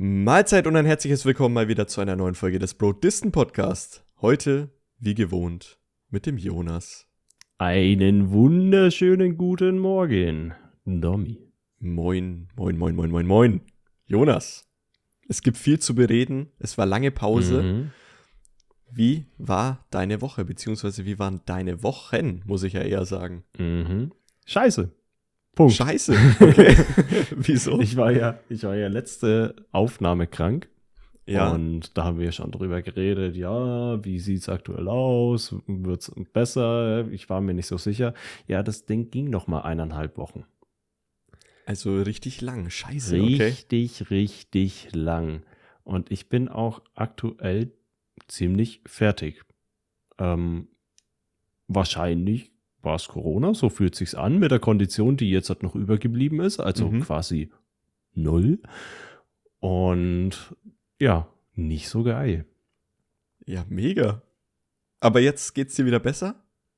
Mahlzeit und ein herzliches Willkommen mal wieder zu einer neuen Folge des Bro Disten Podcast. Heute, wie gewohnt, mit dem Jonas. Einen wunderschönen guten Morgen, Domi. Moin, moin, moin, moin, moin, moin. Jonas, es gibt viel zu bereden. Es war lange Pause. Mhm. Wie war deine Woche, beziehungsweise wie waren deine Wochen, muss ich ja eher sagen. Mhm. Scheiße. Punkt. Scheiße. Okay. Wieso? Ich war ja, ich war ja letzte Aufnahme krank. ja. Und da haben wir schon drüber geredet, ja, wie sieht's aktuell aus? Wird's besser? Ich war mir nicht so sicher. Ja, das Ding ging noch mal eineinhalb Wochen. Also richtig lang. Scheiße, okay. Richtig, richtig lang. Und ich bin auch aktuell ziemlich fertig. Ähm, wahrscheinlich war es Corona, so fühlt sich's an, mit der Kondition, die jetzt halt noch übergeblieben ist, also Mhm. quasi null. Und ja, nicht so geil. Ja, mega. Aber jetzt geht's dir wieder besser?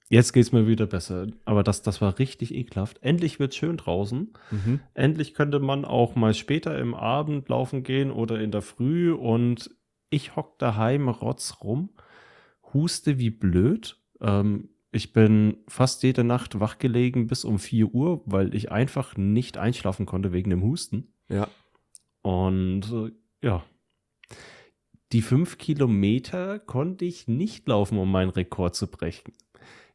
Jetzt geht's mir wieder besser. Aber das, das war richtig ekelhaft. Endlich wird's schön draußen. Mhm. Endlich könnte man auch mal später im Abend laufen gehen oder in der Früh und ich hock daheim rotz rum, huste wie blöd. Ähm, ich bin fast jede Nacht wach gelegen bis um 4 Uhr, weil ich einfach nicht einschlafen konnte wegen dem Husten. Ja. Und äh, ja, die fünf Kilometer konnte ich nicht laufen, um meinen Rekord zu brechen.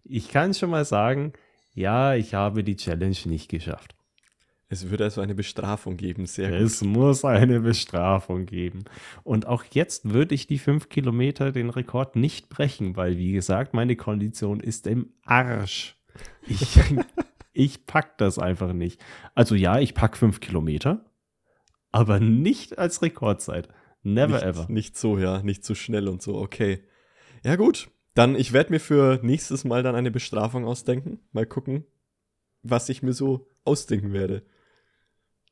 Ich kann schon mal sagen, ja, ich habe die Challenge nicht geschafft. Es wird also eine Bestrafung geben. Sehr gut. Es muss eine Bestrafung geben. Und auch jetzt würde ich die fünf Kilometer den Rekord nicht brechen, weil, wie gesagt, meine Kondition ist im Arsch. Ich, ich pack das einfach nicht. Also ja, ich pack fünf Kilometer, aber nicht als Rekordzeit. Never nicht, ever. Nicht so, ja, nicht so schnell und so, okay. Ja, gut. Dann, ich werde mir für nächstes Mal dann eine Bestrafung ausdenken. Mal gucken, was ich mir so ausdenken werde.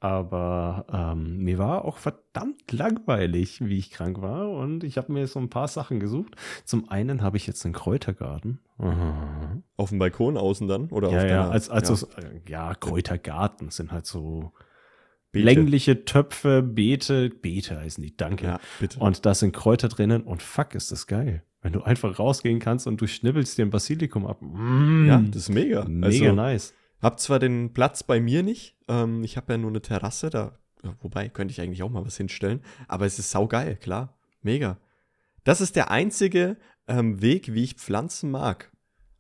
Aber ähm, mir war auch verdammt langweilig, wie ich krank war. Und ich habe mir so ein paar Sachen gesucht. Zum einen habe ich jetzt einen Kräutergarten. Aha. Auf dem Balkon außen dann? Oder Ja, auf ja, als, also, ja, ja. ja, Kräutergarten sind halt so Beete. längliche Töpfe, Beete, Beete heißen die, danke. Ja, bitte. Und da sind Kräuter drinnen und fuck, ist das geil. Wenn du einfach rausgehen kannst und du schnibbelst dir ein Basilikum ab. Mm, ja, das ist mega. mega also, nice. Hab zwar den Platz bei mir nicht. Ähm, ich habe ja nur eine Terrasse, da, ja, wobei könnte ich eigentlich auch mal was hinstellen. Aber es ist saugeil, klar. Mega. Das ist der einzige ähm, Weg, wie ich Pflanzen mag.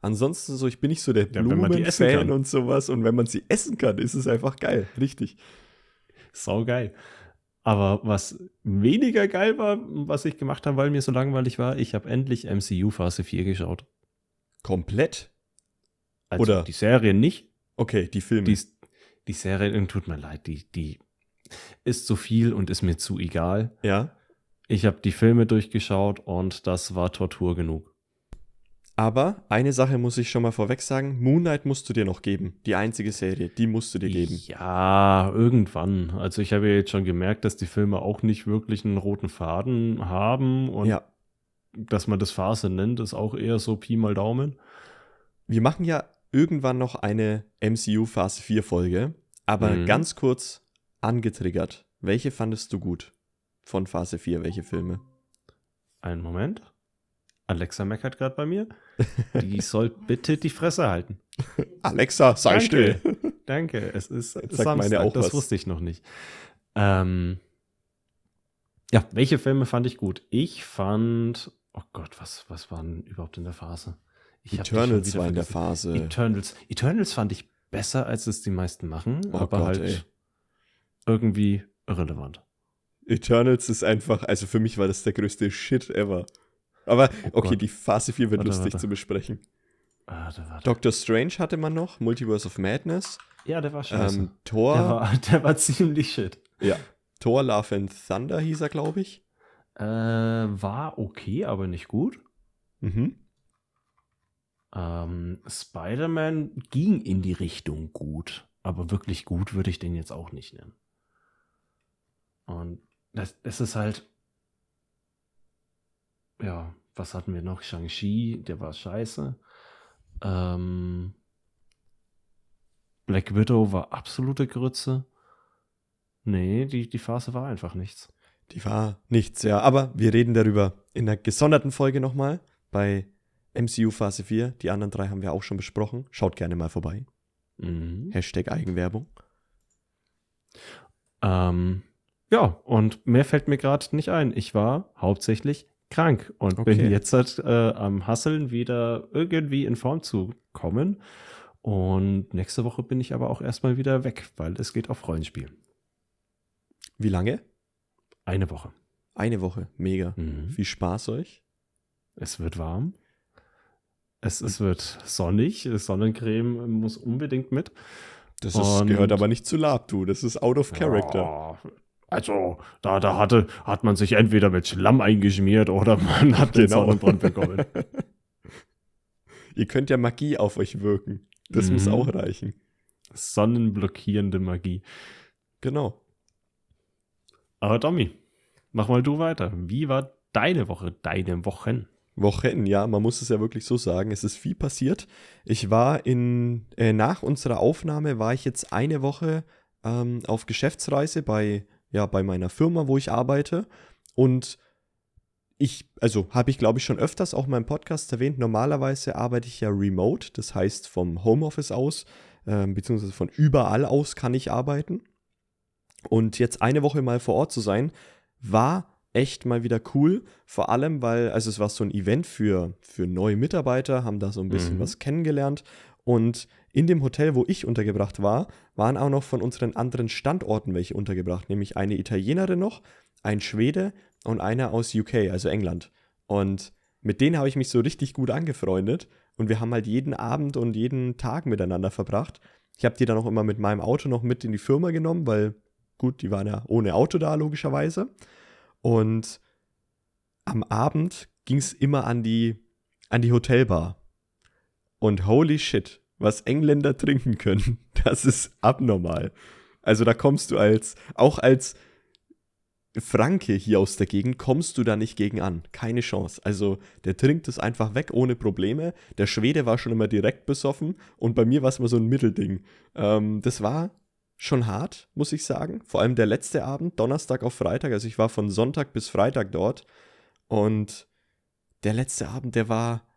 Ansonsten so, ich bin nicht so der Ja, Blumenfan kann. und sowas. Und wenn man sie essen kann, ist es einfach geil. Richtig. Sau geil. Aber was weniger geil war, was ich gemacht habe, weil mir so langweilig war, ich habe endlich MCU Phase 4 geschaut. Komplett? Also Oder- die Serie nicht. Okay, die Filme. Die, die Serie, tut mir leid, die, die ist zu viel und ist mir zu egal. ja. Ich habe die Filme durchgeschaut und das war Tortur genug. Aber eine Sache muss ich schon mal vorweg sagen: Moonlight musst du dir noch geben. Die einzige Serie, die musst du dir geben. Ja, irgendwann. Also ich habe ja jetzt schon gemerkt, dass die Filme auch nicht wirklich einen roten Faden haben und ja. dass man das Phase nennt, ist auch eher so Pi mal Daumen. Wir machen ja irgendwann noch eine MCU Phase 4 Folge, aber Mhm. ganz kurz angetriggert. Welche fandest du gut von Phase 4? Welche Filme? Einen Moment. Alexa meckert gerade bei mir. Die soll bitte die Fresse halten. Alexa, sei Danke. still. Danke, es ist Jetzt Samstag, meine auch das was. wusste ich noch nicht. Ähm, ja, welche Filme fand ich gut? Ich fand, oh Gott, was, was waren überhaupt in der Phase? Ich Eternals war in der. Phase. Eternals. Eternals fand ich besser, als es die meisten machen, Oh aber Gott, halt ey. irgendwie irrelevant. Eternals ist einfach, also für mich war das der größte Shit ever. Aber Oh okay, Gott. die Phase 4 wird Warte, lustig warte. zu besprechen. Warte, warte. Doctor Strange hatte man noch, Multiverse of Madness. ja, der war scheiße. Ähm, Thor, der, war, der war ziemlich shit. ja. Thor Love and Thunder hieß er, glaube ich. Äh, war okay, aber nicht gut. Mhm. Ähm, Spider-Man ging in die Richtung gut, aber wirklich gut würde ich den jetzt auch nicht nennen. Und das, das ist halt, ja, was hatten wir noch? Shang-Chi, der war scheiße. Ähm, Black Widow war absolute Grütze. Nee, die, die Phase war einfach nichts. Die war nichts, ja. Aber wir reden darüber in einer gesonderten Folge nochmal bei MCU Phase 4. Die anderen drei haben wir auch schon besprochen. Schaut gerne mal vorbei. Mhm. Hashtag Eigenwerbung. Ähm, ja, und mehr fällt mir gerade nicht ein. Ich war hauptsächlich krank und Okay. bin jetzt halt, äh, am Hasseln wieder irgendwie in Form zu kommen. Und nächste Woche bin ich aber auch erstmal wieder weg, weil es geht auf Rollenspiel. Wie lange? Eine Woche. Eine Woche. Mega. Mhm. Viel Spaß euch. Es wird warm. Es, es wird sonnig. Sonnencreme muss unbedingt mit. Das ist- gehört aber nicht zu Lab, du. Das ist out of character. Ja, also, da, da hatte, hat man sich entweder mit Schlamm eingeschmiert oder man hat den Genau. Sonnenbrand bekommen. Ihr könnt ja Magie auf euch wirken. Das muss Mhm. auch reichen. Sonnenblockierende Magie. Genau. Aber Tommy, mach mal du weiter. Wie war deine Woche, deine Wochen? Wochen, ja, man muss es ja wirklich so sagen. Es ist viel passiert. Ich war in, äh, nach unserer Aufnahme war ich jetzt eine Woche ähm, auf Geschäftsreise bei, ja, bei meiner Firma, wo ich arbeite. Und ich, also habe ich glaube ich schon öfters auch in meinem Podcast erwähnt, normalerweise arbeite ich ja remote, das heißt vom Homeoffice aus, ähm, beziehungsweise von überall aus kann ich arbeiten. Und jetzt eine Woche mal vor Ort zu sein, war echt mal wieder cool. Vor allem, weil, also es war so ein Event für, für neue Mitarbeiter, haben da so ein bisschen Mhm. was kennengelernt. Und in dem Hotel, wo ich untergebracht war, waren auch noch von unseren anderen Standorten welche untergebracht, nämlich eine Italienerin noch, ein Schwede und einer aus UK, also England. Und mit denen habe ich mich so richtig gut angefreundet und wir haben halt jeden Abend und jeden Tag miteinander verbracht. Ich habe die dann auch immer mit meinem Auto noch mit in die Firma genommen, weil gut, die waren ja ohne Auto da, logischerweise. Und am Abend ging es immer an die, an die Hotelbar. Und holy shit, was Engländer trinken können, das ist abnormal. Also da kommst du als, auch als Franke hier aus der Gegend, kommst du da nicht gegen an. Keine Chance. Also der trinkt es einfach weg ohne Probleme. Der Schwede war schon immer direkt besoffen und bei mir war es immer so ein Mittelding. Ähm, das war schon hart, muss ich sagen. Vor allem der letzte Abend, Donnerstag auf Freitag. Also ich war von Sonntag bis Freitag dort. Und der letzte Abend, der war,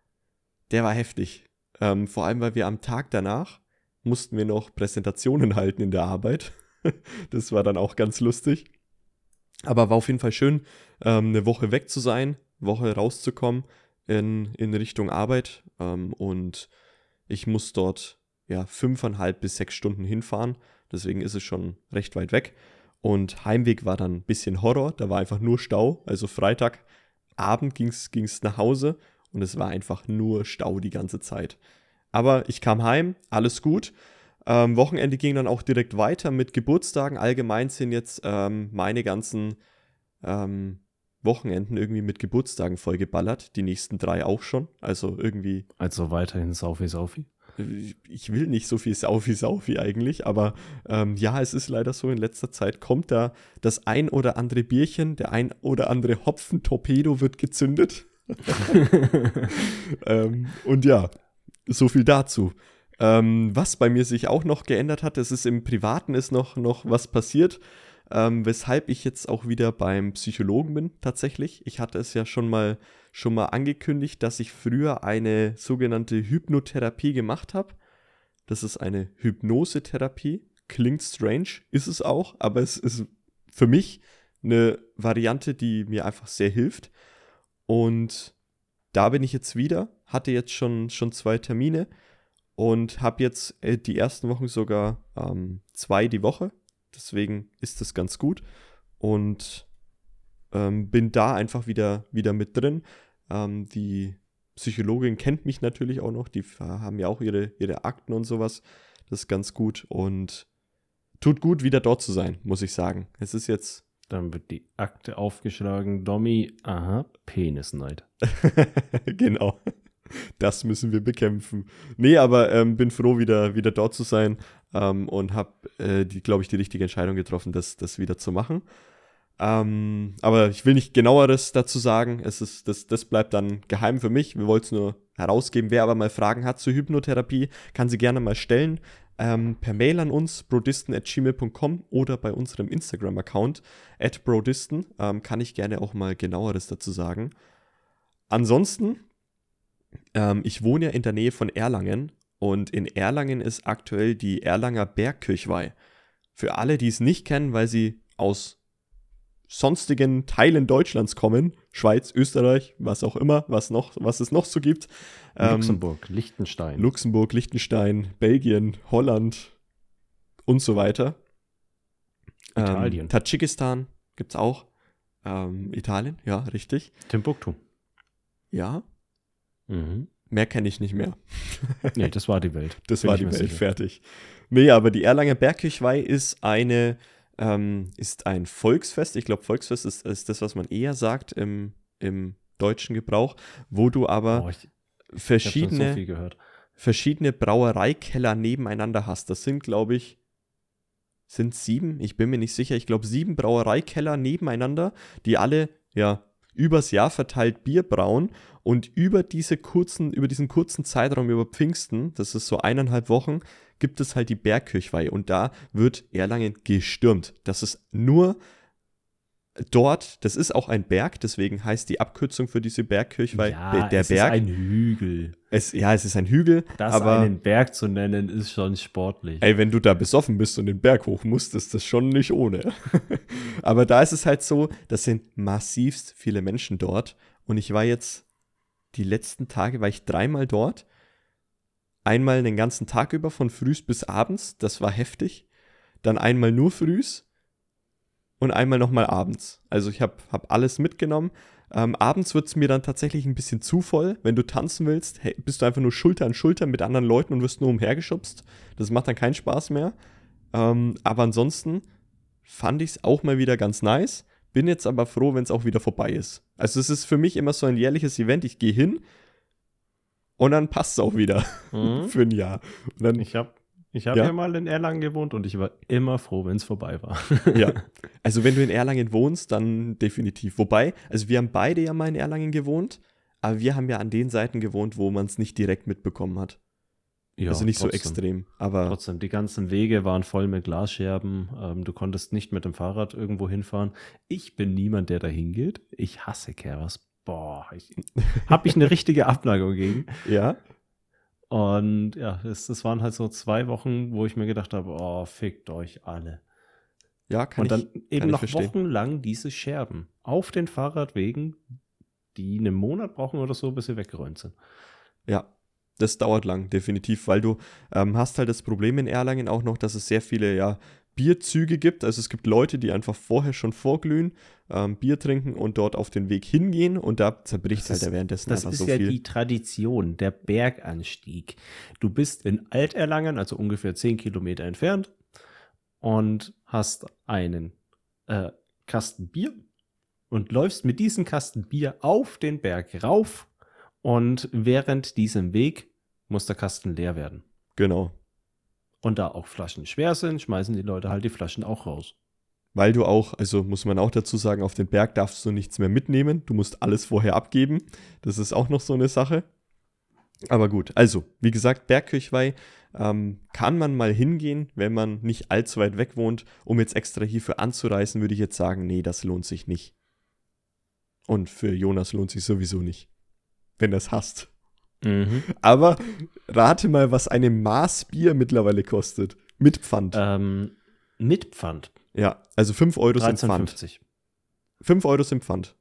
der war heftig. Ähm, vor allem, weil wir am Tag danach mussten wir noch Präsentationen halten in der Arbeit. das war dann auch ganz lustig. Aber war auf jeden Fall schön, ähm, eine Woche weg zu sein, Woche rauszukommen in, in Richtung Arbeit. Ähm, und ich muss dort ja fünfeinhalb bis sechs Stunden hinfahren. Deswegen ist es schon recht weit weg. Und Heimweg war dann ein bisschen Horror. Da war einfach nur Stau. Also Freitagabend ging es nach Hause und es war einfach nur Stau die ganze Zeit. Aber ich kam heim, alles gut. Ähm, Wochenende ging dann auch direkt weiter mit Geburtstagen. Allgemein sind jetzt ähm, meine ganzen ähm, Wochenenden irgendwie mit Geburtstagen vollgeballert. Die nächsten drei auch schon. Also irgendwie Also weiterhin Saufi Saufi. Ich will nicht so viel Saufi Saufi eigentlich, aber ähm, ja, es ist leider so, in letzter Zeit kommt da das ein oder andere Bierchen, der ein oder andere Hopfen-Torpedo wird gezündet. ähm, und ja, so viel dazu. Ähm, was bei mir sich auch noch geändert hat, es ist im Privaten ist noch, noch was passiert, ähm, weshalb ich jetzt auch wieder beim Psychologen bin, tatsächlich. Ich hatte es ja schon mal, schon mal angekündigt, dass ich früher eine sogenannte Hypnotherapie gemacht habe. Das ist eine Hypnosetherapie. Klingt strange, ist es auch, aber es ist für mich eine Variante, die mir einfach sehr hilft. Und da bin ich jetzt wieder, hatte jetzt schon, schon zwei Termine und habe jetzt äh, die ersten Wochen sogar ähm, zwei die Woche. Deswegen ist das ganz gut und ähm, bin da einfach wieder, wieder mit drin. Ähm, die Psychologin kennt mich natürlich auch noch, die haben ja auch ihre, ihre Akten und sowas. Das ist ganz gut und tut gut, wieder dort zu sein, muss ich sagen. Es ist jetzt Dann wird die Akte aufgeschlagen. Dommy, aha, Penisneid. genau. Das müssen wir bekämpfen. Nee, aber ähm, bin froh, wieder, wieder dort zu sein ähm, und habe, äh, glaube ich, die richtige Entscheidung getroffen, das, das wieder zu machen. Ähm, aber ich will nicht genaueres dazu sagen. Es ist, das, das bleibt dann geheim für mich. Wir wollten es nur herausgeben. Wer aber mal Fragen hat zur Hypnotherapie, kann sie gerne mal stellen. Ähm, per Mail an uns, brodisten.gmail.com oder bei unserem Instagram-Account, at brodisten, ähm, kann ich gerne auch mal genaueres dazu sagen. Ansonsten, ähm, ich wohne ja in der Nähe von Erlangen und in Erlangen ist aktuell die Erlanger Bergkirchweih. Für alle, die es nicht kennen, weil sie aus sonstigen Teilen Deutschlands kommen, Schweiz, Österreich, was auch immer, was noch, was es noch so gibt. Ähm, Luxemburg, Liechtenstein. Luxemburg, Liechtenstein, Belgien, Holland und so weiter. Ähm, Italien. Ähm, Tadschikistan gibt es auch. Ähm, Italien, ja, richtig. Timbuktu. Ja. Mhm. Mehr kenne ich nicht mehr. nee, das war die Welt. Das Bin war die Welt, sicher. fertig. Nee, aber die Erlanger Bergkirchweih ist eine ähm, ist ein Volksfest. Ich glaube, Volksfest ist, ist, das, was man eher sagt im, im deutschen Gebrauch, wo du aber oh, ich, verschiedene, ich so verschiedene Brauereikeller nebeneinander hast. Das sind, glaube ich, sind sieben, ich bin mir nicht sicher, ich glaube sieben Brauereikeller nebeneinander, die alle, ja, übers Jahr verteilt Bier brauen und über diese kurzen, über diesen kurzen Zeitraum über Pfingsten, das ist so eineinhalb Wochen, gibt es halt die Bergkirchweih und da wird Erlangen gestürmt. Das ist nur dort, das ist auch ein Berg, deswegen heißt die Abkürzung für diese Bergkirchweih ja, der es Berg. Es ist ein Hügel. Es, ja, es ist ein Hügel. Das aber, einen Berg zu nennen, ist schon sportlich. Ey, wenn du da besoffen bist und den Berg hoch musst, ist das schon nicht ohne. aber da ist es halt so, das sind massivst viele Menschen dort. Und ich war jetzt, die letzten Tage war ich dreimal dort einmal den ganzen Tag über von frühs bis abends, das war heftig. Dann einmal nur frühs und einmal nochmal abends. Also ich habe hab alles mitgenommen. Ähm, abends wird es mir dann tatsächlich ein bisschen zu voll. Wenn du tanzen willst, hey, bist du einfach nur Schulter an Schulter mit anderen Leuten und wirst nur umhergeschubst. Das macht dann keinen Spaß mehr. Ähm, aber ansonsten fand ich es auch mal wieder ganz nice. Bin jetzt aber froh, wenn es auch wieder vorbei ist. Also es ist für mich immer so ein jährliches Event. Ich gehe hin, und dann passt es auch wieder mhm. für ein Jahr. Und dann, ich habe ich hab ja. ja mal in Erlangen gewohnt und ich war immer froh, wenn es vorbei war. ja, also wenn du in Erlangen wohnst, dann definitiv. Wobei, also wir haben beide ja mal in Erlangen gewohnt, aber wir haben ja an den Seiten gewohnt, wo man es nicht direkt mitbekommen hat. Ja, also nicht trotzdem. so extrem, aber. Trotzdem, die ganzen Wege waren voll mit Glasscherben. Ähm, du konntest nicht mit dem Fahrrad irgendwo hinfahren. Ich bin niemand, der da hingeht. Ich hasse Keras boah, ich, habe ich eine richtige Abneigung gegen. Ja. Und ja, es, das waren halt so zwei Wochen, wo ich mir gedacht habe, oh, fickt euch alle. Ja, kann Und dann ich, eben noch wochenlang diese Scherben auf den Fahrradwegen, die einen Monat brauchen oder so, bis sie weggeräumt sind. Ja, das dauert lang, definitiv, weil du ähm, hast halt das Problem in Erlangen auch noch, dass es sehr viele ja, Bierzüge gibt. Also es gibt Leute, die einfach vorher schon vorglühen, ähm, Bier trinken und dort auf den Weg hingehen und da zerbricht halt währenddessen das einfach so viel. Das ist ja die Tradition, der Berganstieg. Du bist in Alterlangen, also ungefähr 10 Kilometer entfernt und hast einen äh, Kasten Bier und läufst mit diesem Kasten Bier auf den Berg rauf und während diesem Weg muss der Kasten leer werden. Genau. Und da auch Flaschen schwer sind, schmeißen die Leute halt die Flaschen auch raus. Weil du auch, also muss man auch dazu sagen, auf den Berg darfst du nichts mehr mitnehmen. Du musst alles vorher abgeben. Das ist auch noch so eine Sache. Aber gut, also, wie gesagt, Bergkirchweih ähm, kann man mal hingehen, wenn man nicht allzu weit weg wohnt. Um jetzt extra hierfür anzureisen, würde ich jetzt sagen, nee, das lohnt sich nicht. Und für Jonas lohnt sich sowieso nicht. Wenn er es hasst. Mhm. Aber rate mal, was eine Maß Bier mittlerweile kostet. Mit Pfand. Ähm, mit Pfand. Ja, also 5 Euro sind Pfand. 13,50. 5 Euro sind Pfand.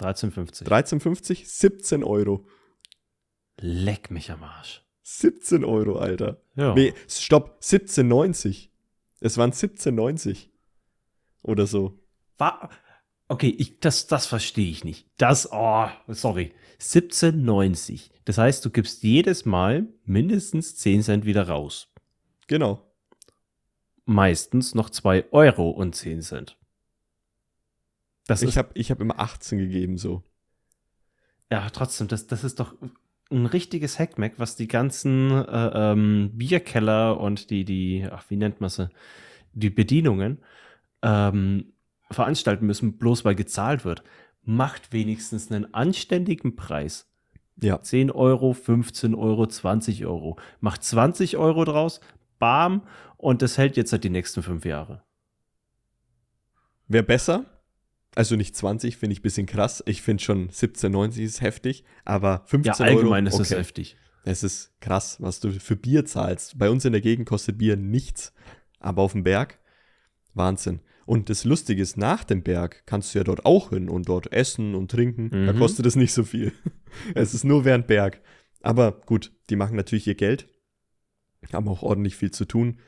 13,50. 13,50, 17 Euro. Leck mich am Arsch. 17 Euro, Alter. Ja. Nee, stopp, 17,90. Es waren 17,90. Oder so. War, okay, ich, das, das verstehe ich nicht. Das, oh, sorry. 17,90. Das heißt, du gibst jedes Mal mindestens 10 Cent wieder raus. Genau. Meistens noch 2 Euro und 10 Cent. Das ich habe ich hab immer 18 gegeben, so. Ja, trotzdem, das, das ist doch ein richtiges Hackmack, was die ganzen äh, ähm, Bierkeller und die, die, ach, wie nennt man sie, die Bedienungen, ähm, veranstalten müssen, bloß weil gezahlt wird. Macht wenigstens einen anständigen Preis. Ja. 10 Euro, 15 Euro, 20 Euro. Macht 20 Euro draus, bam, und das hält jetzt halt die nächsten fünf Jahre. Wäre besser. Also nicht 20, finde ich ein bisschen krass. Ich finde schon 17,90 ist heftig, aber 15 Ja, Euro. allgemein ist es okay. heftig. Es ist krass, was du für Bier zahlst. Bei uns in der Gegend kostet Bier nichts, aber auf dem Berg Wahnsinn. Und das Lustige ist, nach dem Berg kannst du ja dort auch hin und dort essen und trinken. Da Mhm. kostet es nicht so viel. es ist nur während Berg. Aber gut, die machen natürlich ihr Geld, haben auch ordentlich viel zu tun.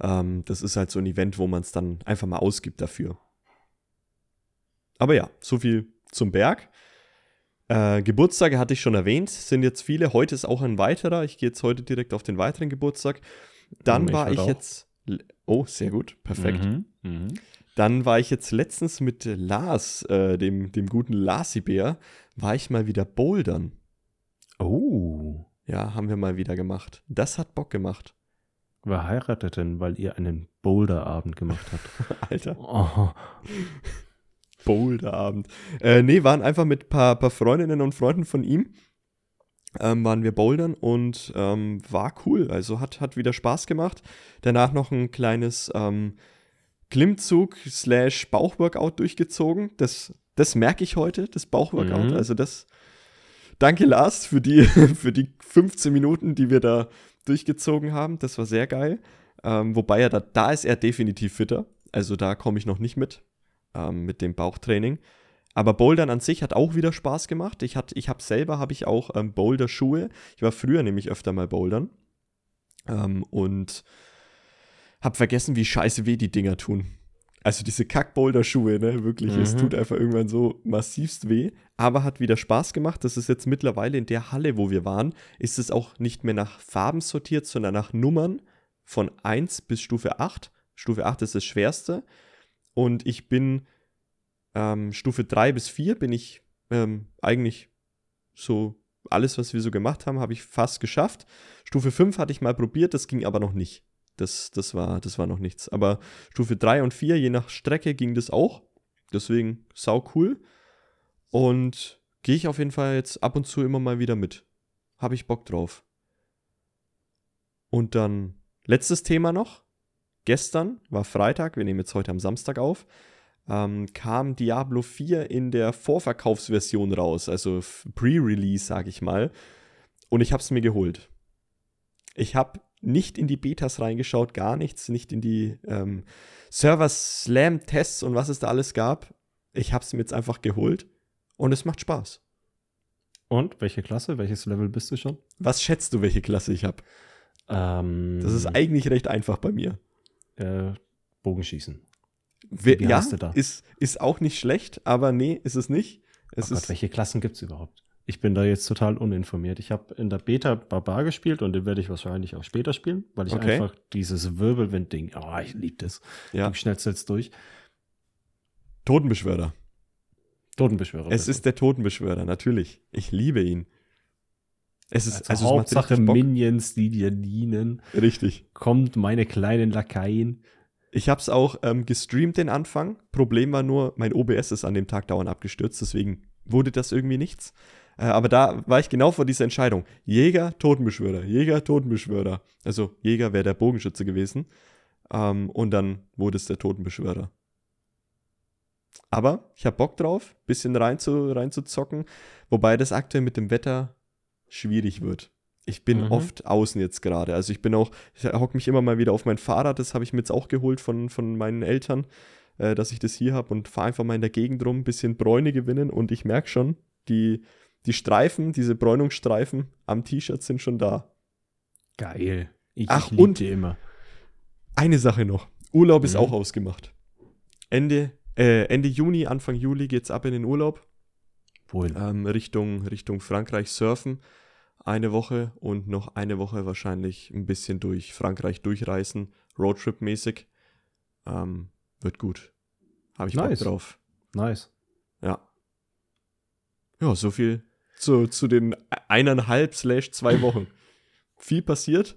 Ähm, das ist halt so ein Event, wo man es dann einfach mal ausgibt dafür. Aber ja, so viel zum Berg. Äh, Geburtstage hatte ich schon erwähnt, sind jetzt viele. Heute ist auch ein weiterer. Ich gehe jetzt heute direkt auf den weiteren Geburtstag. Dann Ich war ich auch. jetzt. Oh, sehr gut, perfekt. Mhm. Mhm. Dann war ich jetzt letztens mit Lars, äh, dem, dem guten Larsi-Bär, war ich mal wieder bouldern. Oh. Ja, haben wir mal wieder gemacht. Das hat Bock gemacht. Wer heiratet denn, weil ihr einen Boulderabend gemacht habt? Alter. Oh. Boulderabend. Äh, nee, waren einfach mit ein paar, paar Freundinnen und Freunden von ihm. Ähm, waren wir bouldern und ähm, war cool. Also hat, hat wieder Spaß gemacht. Danach noch ein kleines ähm, Klimmzug slash Bauchworkout durchgezogen. Das, das merke ich heute, das Bauchworkout. Mhm. Also das. Danke, Lars, für die, für die 15 Minuten, die wir da durchgezogen haben. Das war sehr geil. Ähm, wobei er da, da ist er definitiv fitter. Also da komme ich noch nicht mit ähm, mit dem Bauchtraining. Aber Bouldern an sich hat auch wieder Spaß gemacht. Ich, hat- ich habe selber habe ich auch ähm, Boulder-Schuhe. Ich war früher nämlich öfter mal bouldern. Ähm, und habe vergessen, wie scheiße weh die Dinger tun. Also diese Kack-Boulder-Schuhe, ne, wirklich, es Mhm. tut einfach irgendwann so massivst weh. Aber hat wieder Spaß gemacht. Das ist jetzt mittlerweile in der Halle, wo wir waren, ist es auch nicht mehr nach Farben sortiert, sondern nach Nummern von 1 bis Stufe 8. Stufe 8 ist das schwerste. Und ich bin ähm, Stufe 3 bis 4 bin ich ähm, eigentlich so, alles, was wir so gemacht haben, habe ich fast geschafft. Stufe 5 hatte ich mal probiert, das ging aber noch nicht. Das, das, war, das war noch nichts. Aber Stufe 3 und 4, je nach Strecke, ging das auch. Deswegen sau cool. Und gehe ich auf jeden Fall jetzt ab und zu immer mal wieder mit. Habe ich Bock drauf. Und dann letztes Thema noch. Gestern war Freitag, wir nehmen jetzt heute am Samstag auf, ähm, kam Diablo 4 in der Vorverkaufsversion raus, also Pre-Release, sag ich mal. Und ich habe es mir geholt. Ich habe nicht in die Betas reingeschaut, gar nichts, nicht in die ähm, Server-Slam-Tests und was es da alles gab. Ich habe es mir jetzt einfach geholt und es macht Spaß. Und welche Klasse? Welches Level bist du schon? Was schätzt du, welche Klasse ich habe? Ähm, Das ist eigentlich recht einfach bei mir. äh, Bogenschießen. We Wie ja, heißt du da? ist, ist auch nicht schlecht, aber nee, ist es nicht. Es oh Gott, ist, welche Klassen gibt es überhaupt? Ich bin da jetzt total uninformiert. Ich habe in der Beta Barbar gespielt und den werde ich wahrscheinlich auch später spielen, weil ich Okay. einfach dieses Wirbelwind-Ding, oh, ich liebe das. ja, Du schnellst jetzt durch. Totenbeschwörer. Totenbeschwörer. Es bitte. ist der Totenbeschwörer, natürlich. Ich liebe ihn. Es ist also, also, Hauptsache. Minions, die dir dienen. Richtig. Kommt meine kleinen Lakaien. Ich habe es auch ähm, gestreamt den Anfang. Problem war nur, mein OBS ist an dem Tag dauernd abgestürzt, deswegen wurde das irgendwie nichts. Äh, aber da war ich genau vor dieser Entscheidung. Jäger, Totenbeschwörer, Jäger, Totenbeschwörer. Also Jäger wäre der Bogenschütze gewesen. Ähm, und dann wurde es der Totenbeschwörer. Aber ich habe Bock drauf, bisschen rein zu, rein zu zocken. Wobei das aktuell mit dem Wetter schwierig wird. Ich bin Mhm. oft außen jetzt gerade. Also ich bin auch, ich hocke mich immer mal wieder auf mein Fahrrad, das habe ich mir jetzt auch geholt von, von meinen Eltern, äh, dass ich das hier habe und fahre einfach mal in der Gegend rum, ein bisschen Bräune gewinnen und ich merke schon, die, die Streifen, diese Bräunungsstreifen am T-Shirt sind schon da. Geil. Ich, Ach, und- die immer. Eine Sache noch. Urlaub ist Mhm. auch ausgemacht. Ende, äh, Ende Juni, Anfang Juli geht's ab in den Urlaub. Wohin? ähm, Richtung, Richtung Frankreich surfen. Eine Woche und noch eine Woche wahrscheinlich ein bisschen durch Frankreich durchreisen, Roadtrip-mäßig. Ähm, wird gut. Habe ich Nice. Bock drauf. Nice. Ja. So viel zu, zu den eineinhalb slash zwei Wochen. Viel passiert.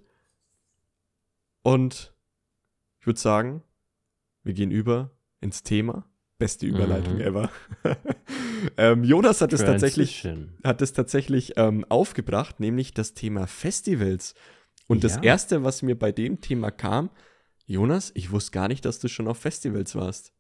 Und ich würde sagen, wir gehen über ins Thema Beste Überleitung mhm. ever. ähm, Jonas hat es tatsächlich, hat es tatsächlich ähm, aufgebracht, nämlich das Thema Festivals. Und ja. das Erste, was mir bei dem Thema kam, Jonas, ich wusste gar nicht, dass du schon auf Festivals warst.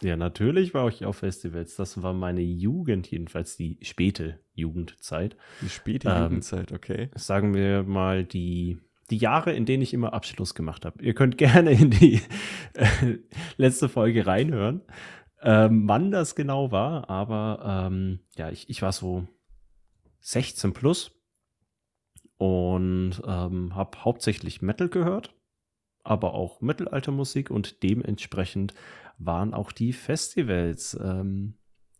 Ja, natürlich war ich auf Festivals. Das war meine Jugend, jedenfalls die späte Jugendzeit. Die späte ähm, Jugendzeit, okay. Sagen wir mal die die Jahre, in denen ich immer Abschluss gemacht habe. Ihr könnt gerne in die äh, letzte Folge reinhören ähm, wann das genau war, aber ähm, ja, ich, ich war so 16 plus und ähm, habe hauptsächlich Metal gehört, aber auch Mittelaltermusik und dementsprechend waren auch die Festivals. Ähm,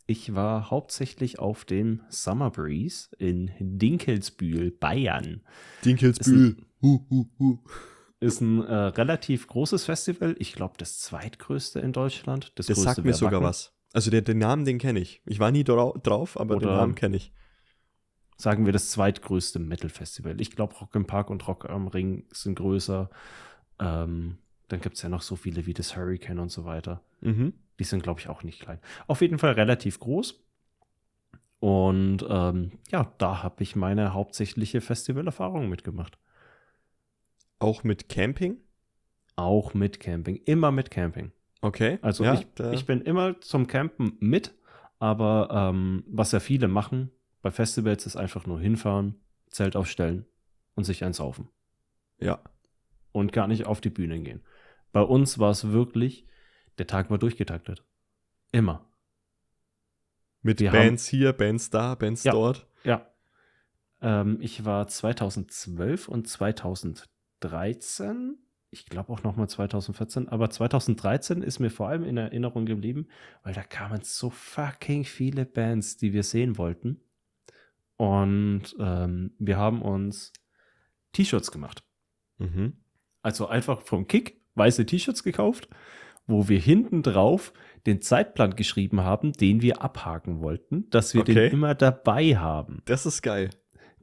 ich war hauptsächlich auf dem Summer Breeze in Dinkelsbühl, Bayern. Dinkelsbühl. Uh, uh, uh. Ist ein äh, relativ großes Festival. Ich glaube, das zweitgrößte in Deutschland. Das, das sagt mir sogar was. Also der, den Namen, den kenne ich. Ich war nie drauf, aber Oder den Namen kenne ich. Sagen wir das zweitgrößte Metal-Festival. Ich glaube, Rock im Park und Rock am Ring sind größer. Ähm, dann gibt es ja noch so viele wie das Hurricane und so weiter. Mhm. Die sind, glaube ich, auch nicht klein. Auf jeden Fall relativ groß. Und ähm, ja, da habe ich meine hauptsächliche Festivalerfahrung mitgemacht. Auch mit Camping? Auch mit Camping. Immer mit Camping. Okay. Also ja, ich, ich, bin immer zum Campen mit, aber ähm, was ja viele machen bei Festivals ist einfach nur hinfahren, Zelt aufstellen und sich eins saufen. Ja. Und gar nicht auf die Bühne gehen. Bei uns war es wirklich, der Tag war durchgetaktet. Immer. Mit Wir Bands haben, hier, Bands da, Bands ja, dort. Ja. Ähm, ich war 2012 und 2013 2013, ich glaube auch nochmal 2014, aber 2013 ist mir vor allem in Erinnerung geblieben, weil da kamen so fucking viele Bands, die wir sehen wollten. Und ähm, wir haben uns T-Shirts gemacht. Mhm. Also einfach vom Kick weiße T-Shirts gekauft, wo wir hinten drauf den Zeitplan geschrieben haben, den wir abhaken wollten, dass wir okay. den immer dabei haben. Das ist geil.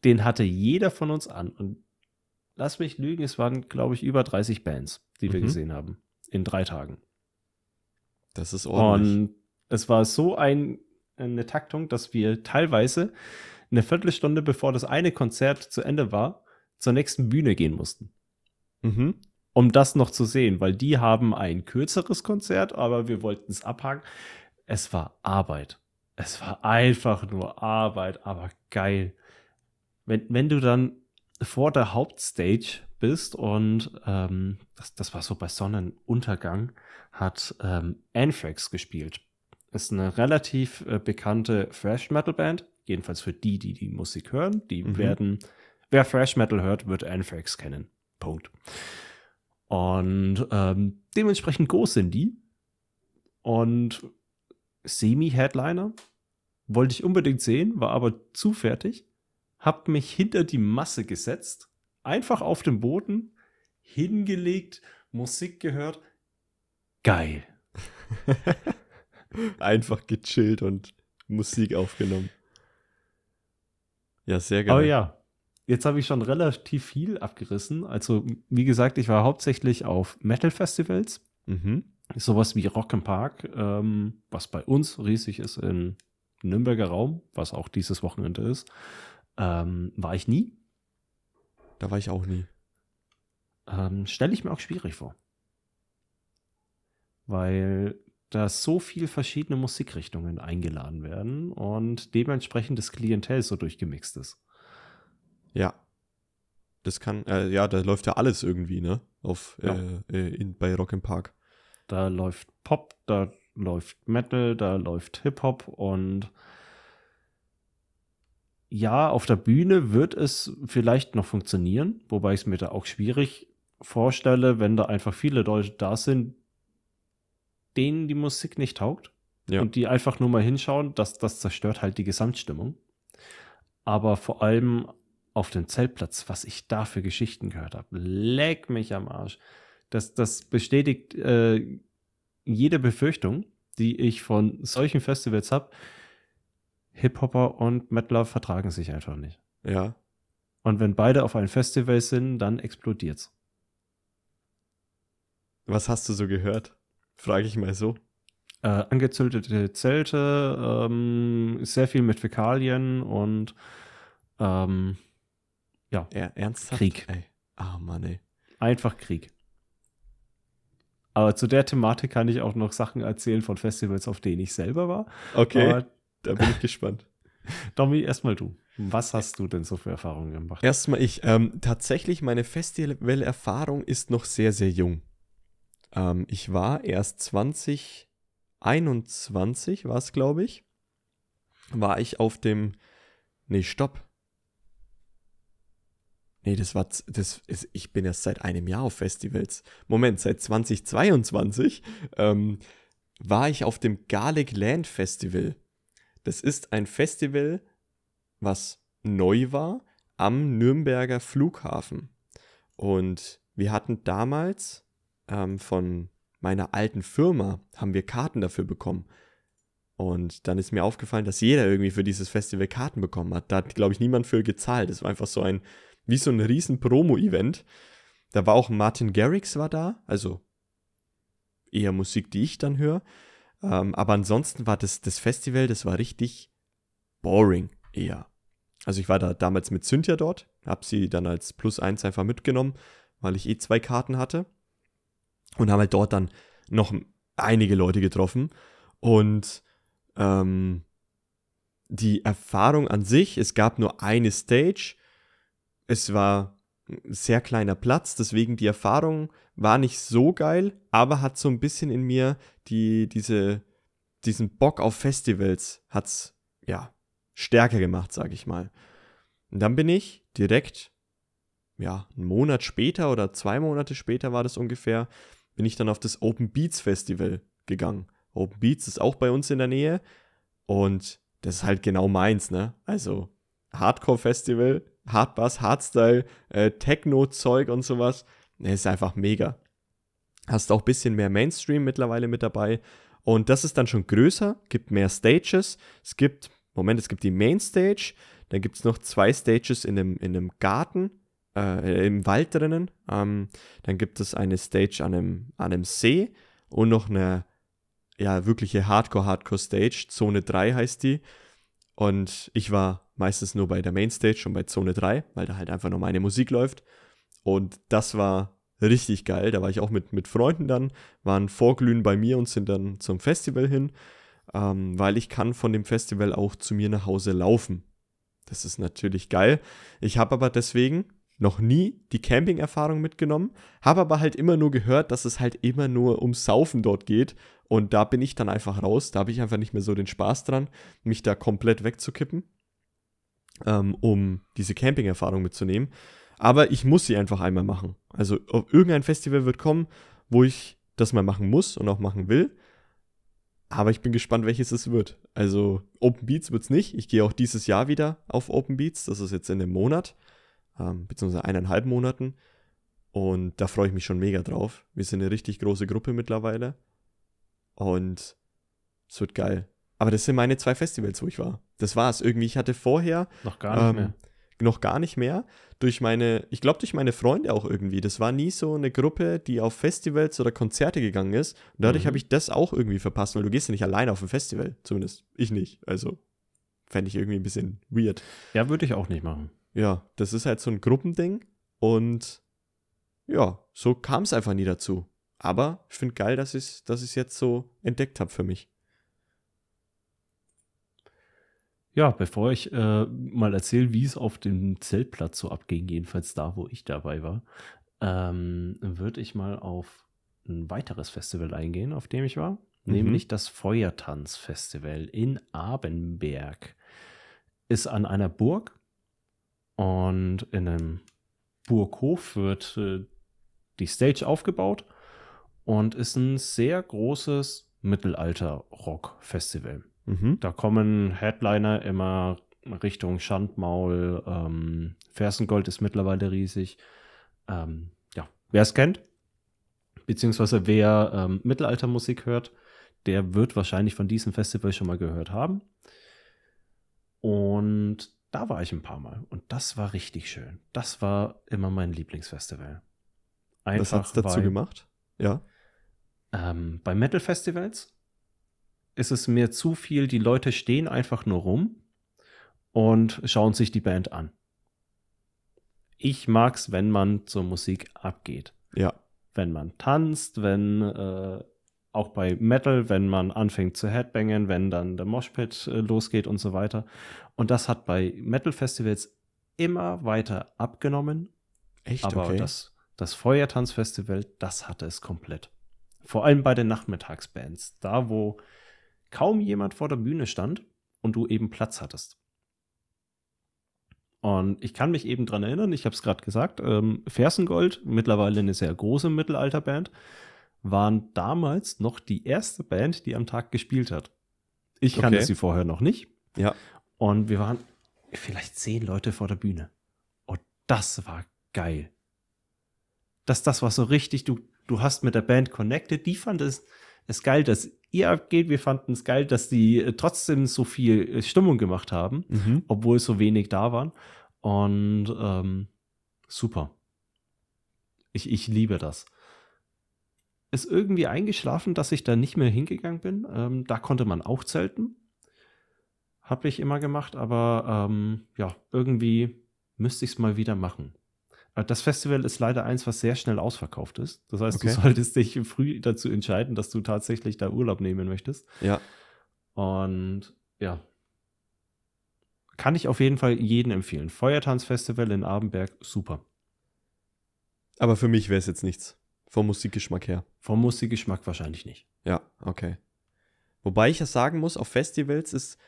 Den hatte jeder von uns an. Und lass mich lügen, es waren, glaube ich, über 30 Bands, die wir mhm. gesehen haben. In drei Tagen. Das ist ordentlich. Und es war so ein, eine Taktung, dass wir teilweise eine Viertelstunde bevor das eine Konzert zu Ende war, zur nächsten Bühne gehen mussten. Mhm. Um das noch zu sehen, weil die haben ein kürzeres Konzert, aber wir wollten es abhaken. Es war Arbeit. Es war einfach nur Arbeit, aber geil. Wenn, wenn du dann vor der Hauptstage bist und ähm, das, das war so bei Sonnenuntergang, hat ähm, Anthrax gespielt. Ist eine relativ äh, bekannte Thrash Metal Band, jedenfalls für die, die die Musik hören. Die mhm. werden, wer Thrash Metal hört, wird Anthrax kennen. Punkt. Und ähm, dementsprechend groß sind die. Und Semi-Headliner wollte ich unbedingt sehen, war aber zu fertig habe mich hinter die Masse gesetzt, einfach auf dem Boden, hingelegt, Musik gehört. Geil. einfach gechillt und Musik aufgenommen. Ja, sehr geil. Oh ja. Jetzt habe ich schon relativ viel abgerissen. Also, wie gesagt, ich war hauptsächlich auf Metal-Festivals. Mhm. Sowas wie Rock im Park, ähm, was bei uns riesig ist in Nürnberger Raum, was auch dieses Wochenende ist. Ähm, war ich nie. Da war ich auch nie. Ähm, Stelle ich mir auch schwierig vor. Weil da so viele verschiedene Musikrichtungen eingeladen werden und dementsprechend das Klientel so durchgemixt ist. Ja. Das kann, äh, ja, da läuft ja alles irgendwie, ne? Auf, ja. äh, in, bei Rock im Park. Da läuft Pop, da läuft Metal, da läuft Hip-Hop und ja, auf der Bühne wird es vielleicht noch funktionieren, wobei ich es mir da auch schwierig vorstelle, wenn da einfach viele Leute da sind, denen die Musik nicht taugt ja. und die einfach nur mal hinschauen, dass das zerstört halt die Gesamtstimmung. Aber vor allem auf dem Zeltplatz, was ich da für Geschichten gehört habe, leck mich am Arsch. Das, das bestätigt äh, jede Befürchtung, die ich von solchen Festivals habe. Hip-Hopper und Metaler vertragen sich einfach nicht. Ja. Und wenn beide auf einem Festival sind, dann explodiert's. Was hast du so gehört? Frage ich mal so. Äh, angezündete Zelte, ähm, sehr viel mit Fäkalien und ähm, ja. Er, ernsthaft? Krieg. Ey. Ah, Mann, ey. Einfach Krieg. Aber zu der Thematik kann ich auch noch Sachen erzählen von Festivals, auf denen ich selber war. Okay, Aber da bin ich gespannt. Domi, erstmal du. Was hast du denn so für Erfahrungen gemacht? Erstmal ich. Ähm, tatsächlich, meine Festival-Erfahrung ist noch sehr, sehr jung. Ähm, ich war erst 2021, war es, glaube ich, war ich auf dem. Nee, stopp. Nee, das war. Das ist, ich bin erst seit einem Jahr auf Festivals. Moment, seit 2022 ähm, war ich auf dem Garlic Land Festival. Das ist ein Festival, was neu war am Nürnberger Flughafen. Und wir hatten damals ähm, von meiner alten Firma, haben wir Karten dafür bekommen. Und dann ist mir aufgefallen, dass jeder irgendwie für dieses Festival Karten bekommen hat. Da hat, glaube ich, niemand für gezahlt. Das war einfach so ein, wie so ein riesen Promo-Event. Da war auch Martin Garrix war da, also eher Musik, die ich dann höre. Ähm, aber ansonsten war das, das Festival, das war richtig boring eher. Also ich war da damals mit Cynthia dort, habe sie dann als Plus eins einfach mitgenommen, weil ich eh zwei Karten hatte. Und habe halt dort dann noch einige Leute getroffen. Und ähm, die Erfahrung an sich, es gab nur eine Stage. Es war ein sehr kleiner Platz, deswegen die Erfahrung war nicht so geil, aber hat so ein bisschen in mir die, diese, diesen Bock auf Festivals hat's, ja, stärker gemacht, sag ich mal. Und dann bin ich direkt, ja, einen Monat später oder zwei Monate später war das ungefähr, bin ich dann auf das Open Beats Festival gegangen. Open Beats ist auch bei uns in der Nähe und das ist halt genau meins, ne? Also Hardcore-Festival, Hardbass, Hardstyle, äh, Techno-Zeug und sowas. Ist einfach mega. Hast auch ein bisschen mehr Mainstream mittlerweile mit dabei. Und das ist dann schon größer, gibt mehr Stages. Es gibt, Moment, es gibt die Mainstage, dann gibt es noch zwei Stages in einem, in einem Garten, äh, im Wald drinnen. Ähm, dann gibt es eine Stage an einem, an einem See und noch eine, ja, wirkliche Hardcore-Hardcore-Stage. Zone 3 heißt die. Und ich war meistens nur bei der Mainstage und bei Zone 3, weil da halt einfach nur meine Musik läuft. Und das war richtig geil. Da war ich auch mit, mit Freunden dann, waren vorglühen bei mir und sind dann zum Festival hin, ähm, weil ich kann von dem Festival auch zu mir nach Hause laufen. Das ist natürlich geil. Ich habe aber deswegen noch nie die Camping-Erfahrung mitgenommen, habe aber halt immer nur gehört, dass es halt immer nur ums Saufen dort geht. Und da bin ich dann einfach raus. Da habe ich einfach nicht mehr so den Spaß dran, mich da komplett wegzukippen, ähm, um diese Camping-Erfahrung mitzunehmen. Aber ich muss sie einfach einmal machen. Also irgendein Festival wird kommen, wo ich das mal machen muss und auch machen will. Aber ich bin gespannt, welches es wird. Also Open Beats wird es nicht. Ich gehe auch dieses Jahr wieder auf Open Beats. Das ist jetzt in einem Monat, ähm, beziehungsweise eineinhalb Monaten. Und da freue ich mich schon mega drauf. Wir sind eine richtig große Gruppe mittlerweile. Und es wird geil. Aber das sind meine zwei Festivals, wo ich war. Das war's. Irgendwie, ich hatte vorher Noch gar nicht ähm, mehr. noch gar nicht mehr. Durch meine, ich glaube, durch meine Freunde auch irgendwie. Das war nie so eine Gruppe, die auf Festivals oder Konzerte gegangen ist. Und dadurch Mhm. habe ich das auch irgendwie verpasst, weil du gehst ja nicht alleine auf ein Festival. Zumindest ich nicht. Also fände ich irgendwie ein bisschen weird. Ja, würde ich auch nicht machen. Ja, das ist halt so ein Gruppending. Und ja, so kam es einfach nie dazu. Aber ich finde geil, dass ich es dass ich's jetzt so entdeckt habe für mich. Ja, bevor ich äh, mal erzähle, wie es auf dem Zeltplatz so abging, jedenfalls da, wo ich dabei war, ähm, würde ich mal auf ein weiteres Festival eingehen, auf dem ich war, Mhm. nämlich das Feuertanzfestival in Abenberg. Ist an einer Burg und in einem Burghof wird äh, die Stage aufgebaut und ist ein sehr großes Mittelalter-Rock-Festival. Mhm. Da kommen Headliner immer Richtung Schandmaul. Ähm, Fersengold ist mittlerweile riesig. Ähm, ja, wer es kennt, beziehungsweise wer ähm, Mittelaltermusik hört, der wird wahrscheinlich von diesem Festival schon mal gehört haben. Und da war ich ein paar Mal. Und das war richtig schön. Das war immer mein Lieblingsfestival. Was hat's dazu weil- gemacht? Ja. ähm, bei Metal-Festivals ist es mir zu viel, die Leute stehen einfach nur rum und schauen sich die Band an. Ich mag's, wenn man zur Musik abgeht. Ja. Wenn man tanzt, wenn äh, auch bei Metal, wenn man anfängt zu headbangen, wenn dann der Moshpit äh, losgeht und so weiter. Und das hat bei Metal-Festivals immer weiter abgenommen. Echt? Aber okay. das, das Feuertanzfestival, das hatte es komplett. Vor allem bei den Nachmittagsbands. Da, wo kaum jemand vor der Bühne stand und du eben Platz hattest. Und ich kann mich eben dran erinnern, ich habe es gerade gesagt, ähm, Fersengold, mittlerweile eine sehr große Mittelalterband, waren damals noch die erste Band, die am Tag gespielt hat. Ich kannte Okay. sie vorher noch nicht. ja. Und wir waren vielleicht zehn Leute vor der Bühne. Und das war geil. Das, das war so richtig, du, du hast mit der Band connected. Die fand es, es geil, dass ihr abgeht. Wir fanden es geil, dass die äh, trotzdem so viel äh, Stimmung gemacht haben, Mhm. obwohl so wenig da waren. Und ähm, super. Ich, ich liebe das. Ist irgendwie eingeschlafen, dass ich da nicht mehr hingegangen bin. Ähm, da konnte man auch zelten. Habe ich immer gemacht, aber ähm, ja, irgendwie müsste ich es mal wieder machen. Äh, Das Festival ist leider eins, was sehr schnell ausverkauft ist. Das heißt, Okay. du solltest dich früh dazu entscheiden, dass du tatsächlich da Urlaub nehmen möchtest. Ja. Und ja. Kann ich auf jeden Fall jeden empfehlen. Feuertanzfestival in Abenberg, super. Aber für mich wäre es jetzt nichts. Vom Musikgeschmack her. Vom Musikgeschmack wahrscheinlich nicht. Ja, okay. Wobei ich ja sagen muss, auf Festivals ist,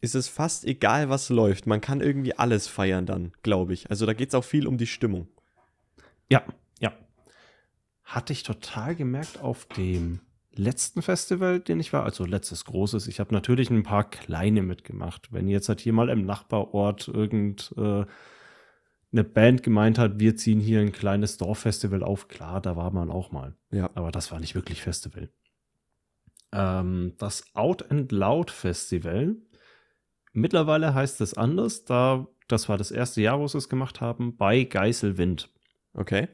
ist es fast egal, was läuft. Man kann irgendwie alles feiern dann, glaube ich. Also da geht es auch viel um die Stimmung. Ja, ja. Hatte ich total gemerkt auf dem letzten Festival, den ich war, also letztes großes. Ich habe natürlich ein paar kleine mitgemacht. Wenn jetzt halt hier mal im Nachbarort irgend äh, eine Band gemeint hat, wir ziehen hier ein kleines Dorffestival auf, klar, da war man auch mal. Ja. Aber das war nicht wirklich Festival. Ähm, das Out and Loud Festival. Mittlerweile heißt es anders. Da, das war das erste Jahr, wo sie es gemacht haben, bei Geiselwind. Okay.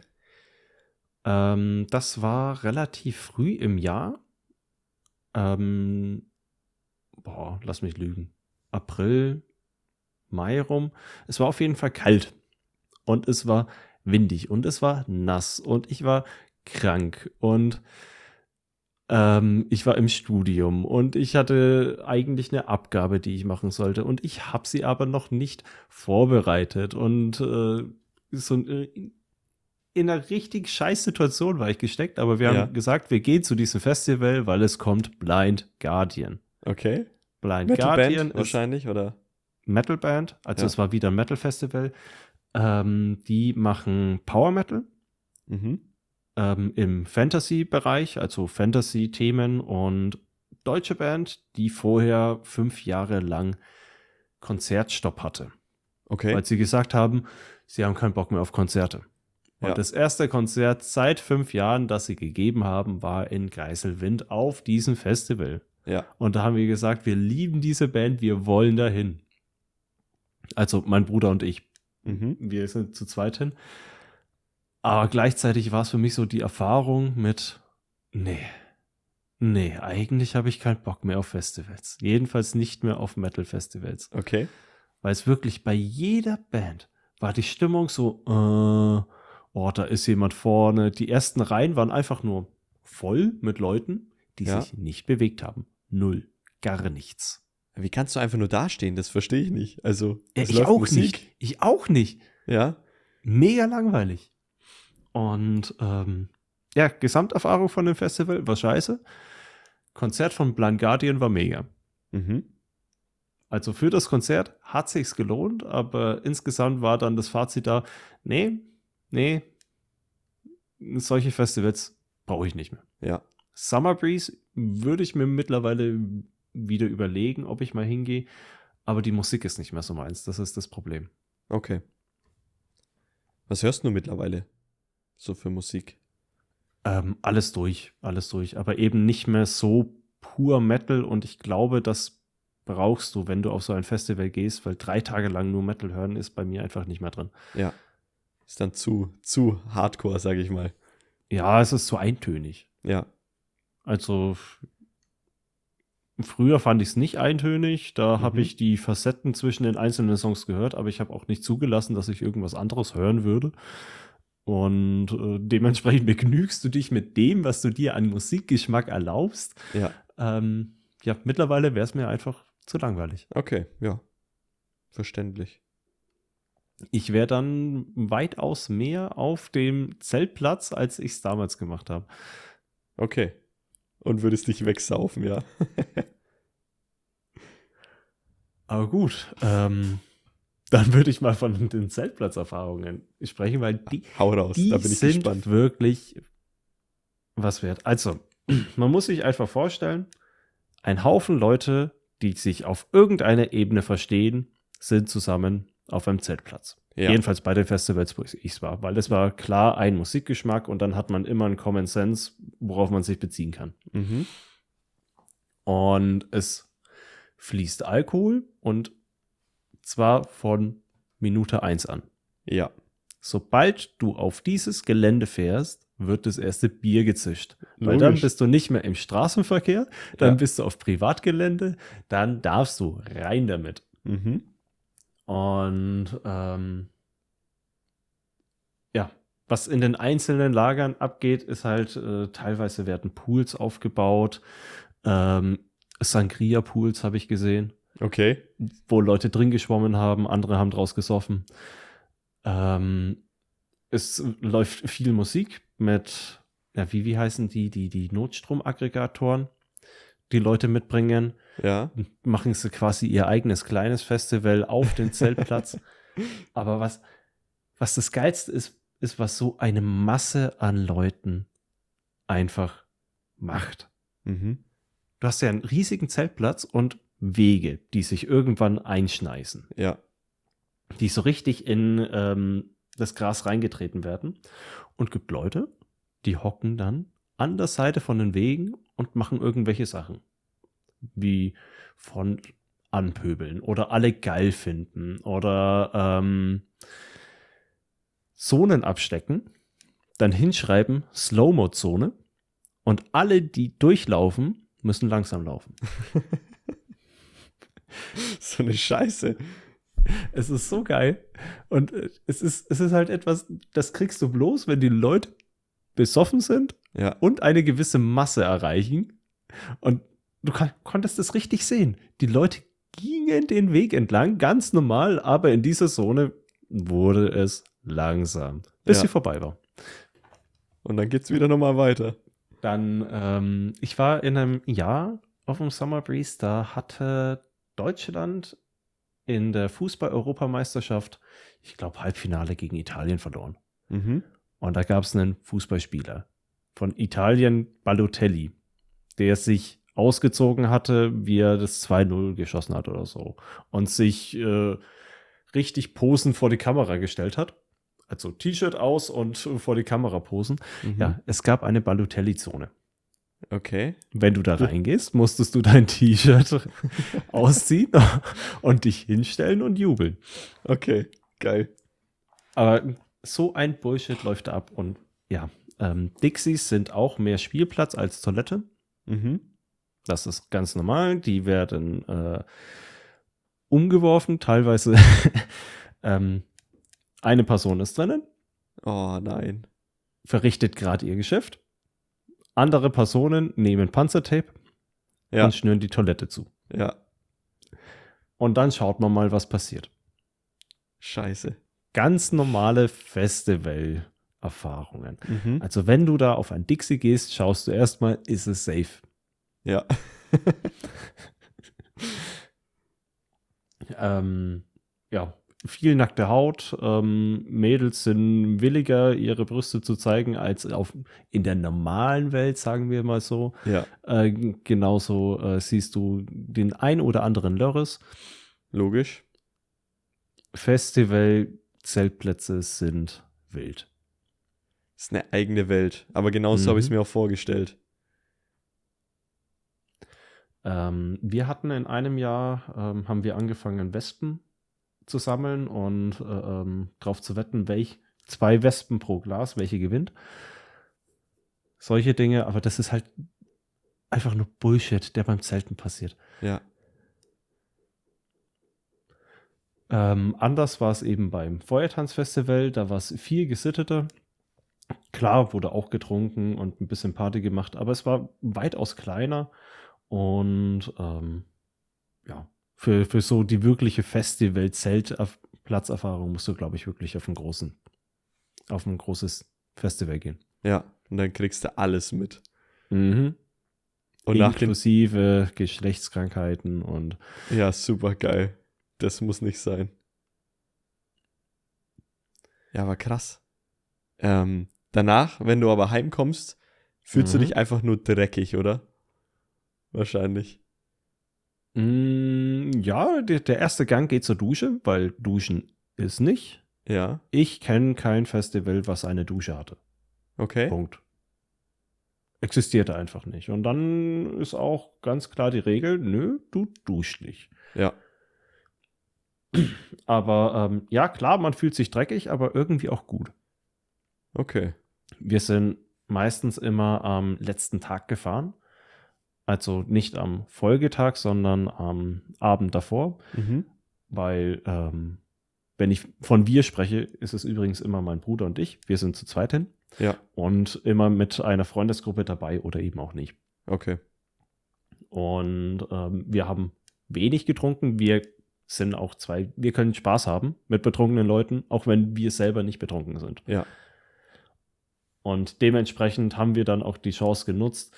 Ähm, das war relativ früh im Jahr. Ähm, boah, lass mich lügen. April, Mai rum. Es war auf jeden Fall kalt. Und es war windig und es war nass und ich war krank und ähm, ich war im Studium und ich hatte eigentlich eine Abgabe, die ich machen sollte und ich habe sie aber noch nicht vorbereitet und äh, so äh, in einer richtig scheiß Situation war ich gesteckt, aber wir Ja. haben gesagt, wir gehen zu diesem Festival, weil es kommt Blind Guardian. Okay. Blind Guardian Metalband ist wahrscheinlich, oder? Metalband, also Ja. es war wieder ein Metal Festival. Ähm, die machen Power Metal Mhm. ähm, im Fantasy-Bereich, also Fantasy-Themen und deutsche Band, die vorher fünf Jahre lang Konzertstopp hatte, Okay. weil sie gesagt haben, sie haben keinen Bock mehr auf Konzerte. Und Ja. das erste Konzert seit fünf Jahren, das sie gegeben haben, war in Geiselwind auf diesem Festival. Ja. Und da haben wir gesagt, wir lieben diese Band, wir wollen dahin. Also mein Bruder und ich, Mhm. wir sind zu zweit hin. Aber gleichzeitig war es für mich so die Erfahrung mit, nee, nee, eigentlich habe ich keinen Bock mehr auf Festivals. Jedenfalls nicht mehr auf Metal-Festivals. Okay. Weil es wirklich bei jeder Band war die Stimmung so, äh, oh, da ist jemand vorne. Die ersten Reihen waren einfach nur voll mit Leuten, die Ja. sich nicht bewegt haben. Null. Gar nichts. Wie kannst du einfach nur dastehen? Das verstehe ich nicht. Also, Ja, ich läuft auch Musik. nicht. Ich auch nicht. Ja. Mega langweilig. Und ähm, ja, Gesamterfahrung von dem Festival war scheiße. Konzert von Blind Guardian war mega. Mhm. Also für das Konzert hat sich's gelohnt, aber insgesamt war dann das Fazit da, nee, nee, solche Festivals brauche ich nicht mehr. Ja. Summer Breeze würde ich mir mittlerweile wieder überlegen, ob ich mal hingehe, aber die Musik ist nicht mehr so meins, das ist das Problem. Okay. Was hörst du mittlerweile so für Musik? Ähm, alles durch, alles durch, aber eben nicht mehr so pur Metal und ich glaube, das brauchst du, wenn du auf so ein Festival gehst, weil drei Tage lang nur Metal hören ist bei mir einfach nicht mehr drin. Ja. Ist dann zu, zu hardcore, sage ich mal. Ja, es ist zu eintönig. Ja. Also früher fand ich es nicht eintönig. Da habe Mhm. ich die Facetten zwischen den einzelnen Songs gehört, aber ich habe auch nicht zugelassen, dass ich irgendwas anderes hören würde. Und äh, dementsprechend begnügst du dich mit dem, was du dir an Musikgeschmack erlaubst. Ja. Ähm, ja, mittlerweile wäre es mir einfach zu langweilig. Okay, ja. Verständlich. Ich wäre dann weitaus mehr auf dem Zeltplatz, als ich es damals gemacht habe. Okay. Und würdest dich wegsaufen, ja. Aber gut, ähm, dann würde ich mal von den Zeltplatzerfahrungen sprechen, weil die, Hau raus, die da bin ich sind gespannt. wirklich was wert. Also, man muss sich einfach vorstellen, ein Haufen Leute, die sich auf irgendeiner Ebene verstehen, sind zusammen auf einem Zeltplatz. Ja. Jedenfalls bei den Festivals, wo ich war, weil es war klar ein Musikgeschmack und dann hat man immer einen Common Sense, worauf man sich beziehen kann. Mhm. Und es fließt Alkohol und zwar von Minute 1 an. Ja. Sobald du auf dieses Gelände fährst, wird das erste Bier gezischt. Weil dann Logisch. bist du nicht mehr im Straßenverkehr, dann Ja. bist du auf Privatgelände, dann darfst du rein damit. Mhm. Und ähm, ja, was in den einzelnen Lagern abgeht, ist halt, äh, teilweise werden Pools aufgebaut. Ähm, Sangria-Pools habe ich gesehen, Okay. wo Leute drin geschwommen haben, andere haben draus gesoffen. Ähm, es läuft viel Musik mit, ja, wie, wie heißen die, die, die Notstromaggregatoren, die Leute mitbringen Ja. machen sie quasi ihr eigenes kleines Festival auf dem Zeltplatz. Aber was, was das Geilste ist, ist, was so eine Masse an Leuten einfach macht. Mhm. Du hast ja einen riesigen Zeltplatz und Wege, die sich irgendwann einschneisen, Ja. die so richtig in ähm, das Gras reingetreten werden. Und gibt Leute, die hocken dann an der Seite von den Wegen und machen irgendwelche Sachen. Wie von anpöbeln oder alle geil finden oder ähm, Zonen abstecken, dann hinschreiben Slow-Mo-Zone und alle, die durchlaufen, müssen langsam laufen. So eine Scheiße. Es ist so geil. Und äh, es ist, es ist halt etwas, das kriegst du bloß, wenn die Leute besoffen sind Ja. und eine gewisse Masse erreichen. Und du kon konntest es richtig sehen. Die Leute gingen den Weg entlang, ganz normal, aber in dieser Zone wurde es langsam, bis Ja. sie vorbei war. Und dann geht's wieder nochmal weiter. Dann, ähm, ich war in einem Jahr auf dem Summer Breeze, da hatte Deutschland in der Fußball-Europameisterschaft, ich glaube, Halbfinale gegen Italien verloren. Mhm. Und da gab es einen Fußballspieler von Italien, Balotelli, der sich ausgezogen hatte, wie er das 2-0 geschossen hat oder so. Und sich äh, richtig posend vor die Kamera gestellt hat. Also T-Shirt aus und vor die Kamera posen. Mhm. Ja, es gab eine Balotelli-Zone. Okay. Wenn du da reingehst, musstest du dein T-Shirt ausziehen und dich hinstellen und jubeln. Okay. Geil. Aber so ein Bullshit läuft da ab. Und ja, ähm, Dixies sind auch mehr Spielplatz als Toilette. Mhm. Das ist ganz normal. Die werden äh, umgeworfen. Teilweise ähm, eine Person ist drinnen, Oh nein. verrichtet gerade ihr Geschäft. Andere Personen nehmen Panzertape Ja. und schnüren die Toilette zu. Ja. Und dann schaut man mal, was passiert. Scheiße. Ganz normale Festival-Erfahrungen. Mhm. Also wenn du da auf ein Dixie gehst, schaust du erstmal, ist es safe. Ja. Ähm, ja, viel nackte Haut. Ähm, Mädels sind williger, ihre Brüste zu zeigen, als auf, in der normalen Welt, sagen wir mal so. Ja. Äh, genauso äh, siehst du den ein oder anderen Lörres. Logisch. Festival-Zeltplätze sind wild. Ist eine eigene Welt. Aber genauso Mhm. habe ich es mir auch vorgestellt. Ähm, wir hatten in einem Jahr, ähm, haben wir angefangen, Wespen zu sammeln und äh, ähm, drauf zu wetten, welch zwei Wespen pro Glas, welche gewinnt. Solche Dinge, aber das ist halt einfach nur Bullshit, der beim Zelten passiert. Ja. Ähm, anders war es eben beim Feuertanzfestival, da war es viel gesitteter. Klar, wurde auch getrunken und ein bisschen Party gemacht, aber es war weitaus kleiner und ähm, ja, für, für so die wirkliche Festival-Zelt-Platzerfahrung musst du, glaube ich, wirklich auf einen großen, auf ein großes Festival gehen. Ja, und dann kriegst du alles mit. Mhm. Und nach dem. Inklusive Geschlechtskrankheiten und Ja, super geil. Das muss nicht sein. Ja, aber krass. Ähm, danach, wenn du aber heimkommst, fühlst du Mhm. dich einfach nur dreckig, oder? Wahrscheinlich. Mm, ja, der, der erste Gang geht zur Dusche, weil Duschen ist nicht. Ja, Ich kenne kein Festival, was eine Dusche hatte. okay. Punkt. Existierte einfach nicht. Und dann ist auch ganz klar die Regel, nö, du duschst nicht. Ja, Aber ähm, ja, klar, man fühlt sich dreckig, aber irgendwie auch gut. okay. Wir sind meistens immer am letzten Tag gefahren. Also nicht am Folgetag, sondern am Abend davor. Mhm. Weil, ähm, wenn ich von wir spreche, ist es übrigens immer mein Bruder und ich. Wir sind zu zweit hin. Ja, Und immer mit einer Freundesgruppe dabei oder eben auch nicht. okay. Und ähm, wir haben wenig getrunken. Wir sind auch zwei, wir können Spaß haben mit betrunkenen Leuten, auch wenn wir selber nicht betrunken sind. Ja, Und dementsprechend haben wir dann auch die Chance genutzt,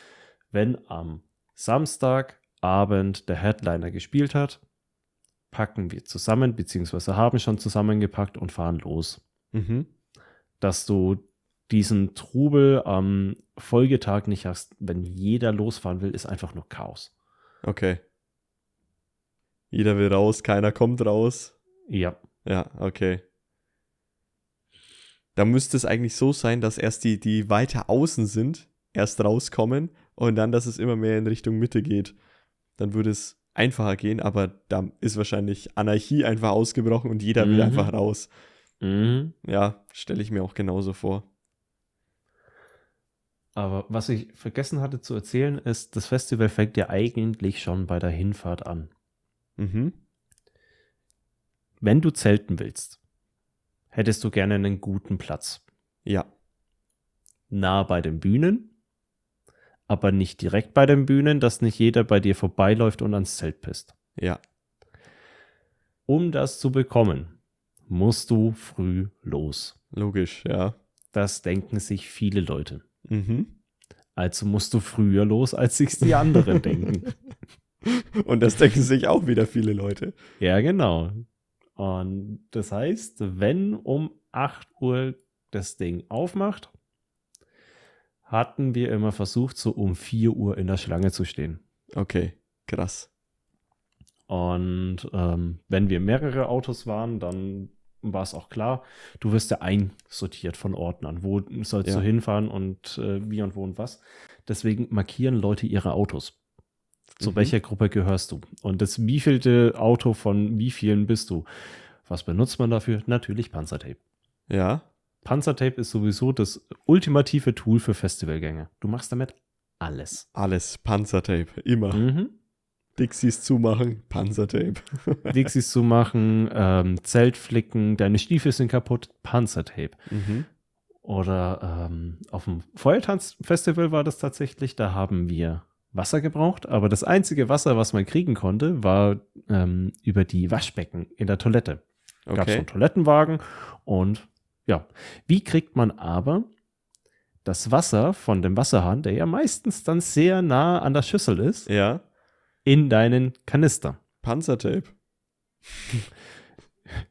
wenn am Samstagabend der Headliner gespielt hat, packen wir zusammen, beziehungsweise haben schon zusammengepackt und fahren los. mhm. Dass du diesen Trubel am Folgetag nicht hast, wenn jeder losfahren will, ist einfach nur Chaos. Okay. Jeder will raus, keiner kommt raus. Ja. Ja, okay. Da müsste es eigentlich so sein, dass erst die, die weiter außen sind, erst rauskommen und dann, dass es immer mehr in Richtung Mitte geht. Dann würde es einfacher gehen, aber da ist wahrscheinlich Anarchie einfach ausgebrochen und jeder will Mhm. einfach raus. Mhm. Ja, stelle ich mir auch genauso vor. Aber was ich vergessen hatte zu erzählen, ist, das Festival fängt ja eigentlich schon bei der Hinfahrt an. Mhm. Wenn du zelten willst, hättest du gerne einen guten Platz. Ja, Nah bei den Bühnen, aber nicht direkt bei den Bühnen, dass nicht jeder bei dir vorbeiläuft und ans Zelt pisst. ja, Um das zu bekommen, musst du früh los. logisch, ja. Das denken sich viele Leute. Mhm. Also musst du früher los, als sich die anderen denken. Und das denken sich auch wieder viele Leute. Ja, genau. Und das heißt, wenn um 8 Uhr das Ding aufmacht, hatten wir immer versucht, so um 4 Uhr in der Schlange zu stehen. Okay, krass. Und ähm, wenn wir mehrere Autos waren, dann war es auch klar, du wirst ja einsortiert von Orten an. Wo sollst Ja. du hinfahren und äh, wie und wo und was. Deswegen markieren Leute ihre Autos. Zu Mhm. welcher Gruppe gehörst du? Und das wievielte Auto von wie vielen bist du? Was benutzt man dafür? Natürlich Panzertape. Ja, Panzertape ist sowieso das ultimative Tool für Festivalgänge. Du machst damit alles. alles Panzertape, immer. Mhm. Dixies zumachen, Panzertape. Dixies zu machen, ähm, Zelt flicken, deine Stiefel sind kaputt, Panzertape. Mhm. Oder ähm, auf dem Feuertanzfestival war das tatsächlich, da haben wir Wasser gebraucht, aber das einzige Wasser, was man kriegen konnte, war ähm, über die Waschbecken in der Toilette. Gab es Okay. einen Toilettenwagen und ja. Wie kriegt man aber das Wasser von dem Wasserhahn, der ja meistens dann sehr nah an der Schüssel ist, Ja, in deinen Kanister? Panzertape.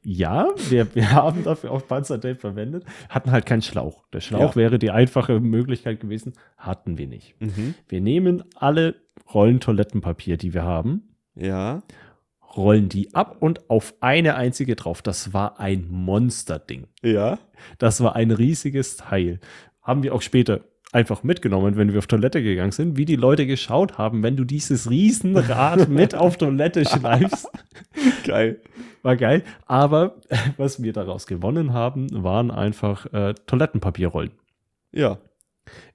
Ja, wir, wir haben dafür auch Panzertape verwendet, hatten halt keinen Schlauch. Der Schlauch Ja. wäre die einfache Möglichkeit gewesen, hatten wir nicht. Mhm. Wir nehmen alle Rollen Toilettenpapier, die wir haben, Ja, rollen die ab und auf eine einzige drauf. Das war ein Monsterding. ja, Das war ein riesiges Teil. Haben wir auch später einfach mitgenommen, wenn wir auf Toilette gegangen sind, wie die Leute geschaut haben, wenn du dieses Riesenrad mit auf Toilette schleifst. geil. War geil. Aber was wir daraus gewonnen haben, waren einfach äh, Toilettenpapierrollen. Ja,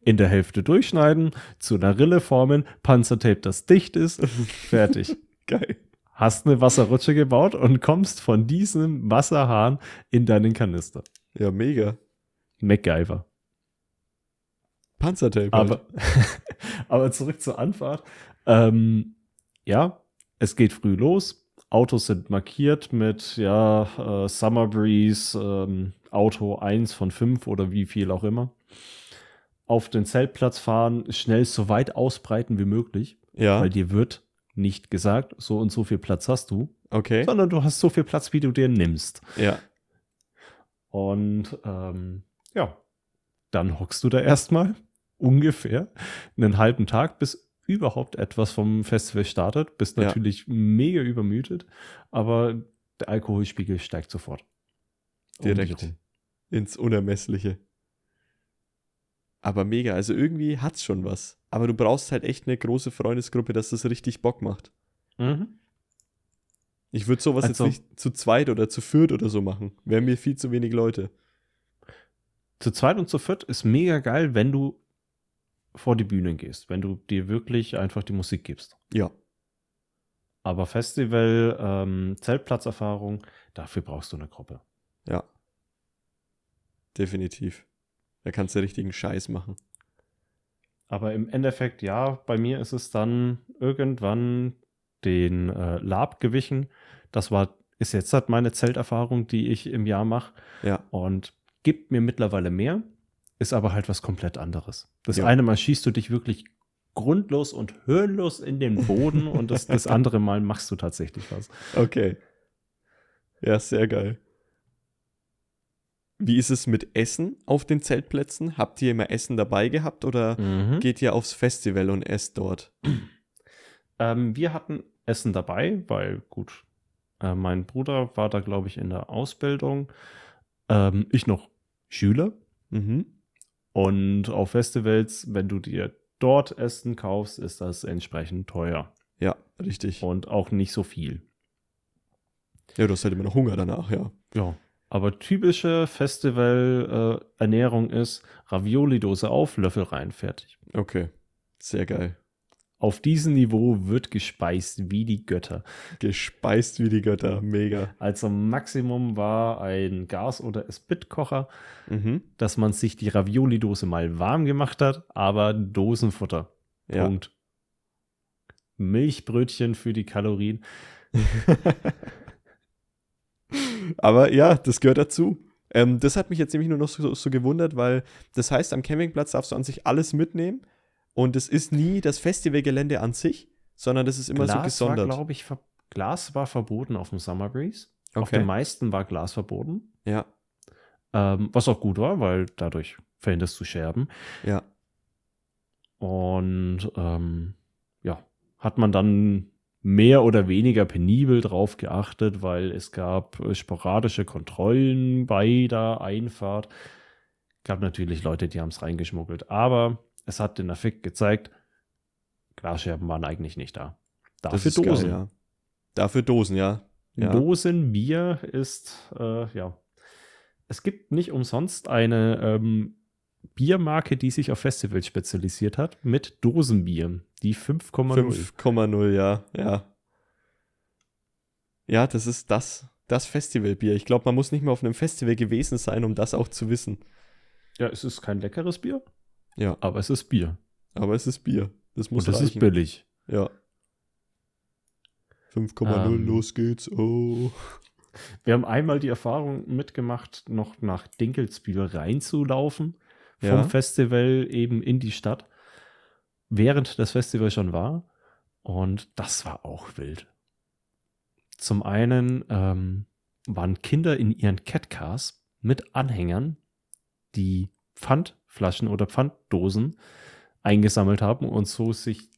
in der Hälfte durchschneiden, zu einer Rille formen, Panzertape, das dicht ist, fertig. Geil. Hast eine Wasserrutsche gebaut und kommst von diesem Wasserhahn in deinen Kanister. Ja, mega. MacGyver. Panzertape. halt. Aber, aber zurück zur Anfahrt. Ähm, ja, es geht früh los. Autos sind markiert mit ja, äh, Summer Breeze, ähm, Auto 1 von 5 oder wie viel auch immer. Auf den Zeltplatz fahren, schnell so weit ausbreiten wie möglich, ja, weil dir wird nicht gesagt, so und so viel Platz hast du, okay. sondern du hast so viel Platz, wie du dir nimmst. Ja, Und ähm, ja, dann hockst du da erstmal ungefähr einen halben Tag, bis überhaupt etwas vom Festival startet. Bist Ja. natürlich mega übermüdet, aber der Alkoholspiegel steigt sofort. Um Direkt. rum. ins Unermessliche. Aber mega, also irgendwie hat's schon was. Aber du brauchst halt echt eine große Freundesgruppe, dass das richtig Bock macht. Mhm. Ich würde sowas Also- jetzt nicht zu zweit oder zu viert oder so machen. Wären mir viel zu wenig Leute. Zu zweit und zu viert ist mega geil, wenn du vor die Bühnen gehst, wenn du dir wirklich einfach die Musik gibst. Ja, Aber Festival, ähm, Zeltplatzerfahrung, dafür brauchst du eine Gruppe. ja. Definitiv. Da kannst du richtigen Scheiß machen. Aber im Endeffekt, ja, bei mir ist es dann irgendwann den äh, Lab gewichen. Das war, ist jetzt halt meine Zelterfahrung, die ich im Jahr mache Ja, und gibt mir mittlerweile mehr, ist aber halt was komplett anderes. Das Ja. eine Mal schießt du dich wirklich grundlos und höhenlos in den Boden und das, das andere Mal machst du tatsächlich was. okay. Ja, sehr geil. Wie ist es mit Essen auf den Zeltplätzen? Habt ihr immer Essen dabei gehabt oder Mhm. geht ihr aufs Festival und esst dort? Ähm, wir hatten Essen dabei, weil gut, äh, mein Bruder war da, glaube ich, in der Ausbildung. Ähm, ich noch Schüler. Mhm. Und auf Festivals, wenn du dir dort Essen kaufst, ist das entsprechend teuer Ja, richtig. und auch nicht so viel. Ja, du hast halt immer noch Hunger danach, ja. Ja. Aber typische Festival-Ernährung ist Ravioli-Dose auf, Löffel rein, fertig. Okay. Sehr geil. Auf diesem Niveau wird gespeist wie die Götter. Gespeist wie die Götter. Mega. Also Maximum war ein Gas- oder Spitkocher, Mhm. dass man sich die Ravioli-Dose mal warm gemacht hat, aber Dosenfutter. Ja. Punkt. Milchbrötchen für die Kalorien. Aber ja, das gehört dazu. Ähm, das hat mich jetzt nämlich nur noch so, so gewundert, weil das heißt, am Campingplatz darfst du an sich alles mitnehmen und es ist nie das Festivalgelände an sich, sondern das ist immer so Glas gesondert. war, glaube ich, Glas war verboten auf dem Summer Breeze. Auf Okay. den meisten war Glas verboten. ja, Ähm, was auch gut war, weil dadurch verhinderst du Scherben. ja, Und ähm, ja, hat man dann mehr oder weniger penibel drauf geachtet, weil es gab äh, sporadische Kontrollen bei der Einfahrt. Gab natürlich Leute, die haben es reingeschmuggelt, aber es hat den Effekt gezeigt, Glasscherben waren eigentlich nicht da. Dafür ist geil, Dosen. ja. Dafür Dosen, ja. ja. Dosen Bier ist, äh, ja. Es gibt nicht umsonst eine ähm, Biermarke, die sich auf Festivals spezialisiert hat, mit Dosenbier. Die 5,0. 5,0, ja, ja. Ja, das ist das, das Festivalbier. Ich glaube, man muss nicht mehr auf einem Festival gewesen sein, um das auch zu wissen. Ja, es ist kein leckeres Bier, Ja, aber es ist Bier. aber es ist Bier. Das muss Und ist reichen. billig. Ja. 5,0, Ähm. los geht's. Oh. Wir haben einmal die Erfahrung mitgemacht, noch nach Dinkelsbühl reinzulaufen vom Ja. Festival eben in die Stadt, während das Festival schon war. Und das war auch wild. Zum einen ähm, waren Kinder in ihren Catcars mit Anhängern, die Pfandflaschen oder Pfanddosen eingesammelt haben und so sich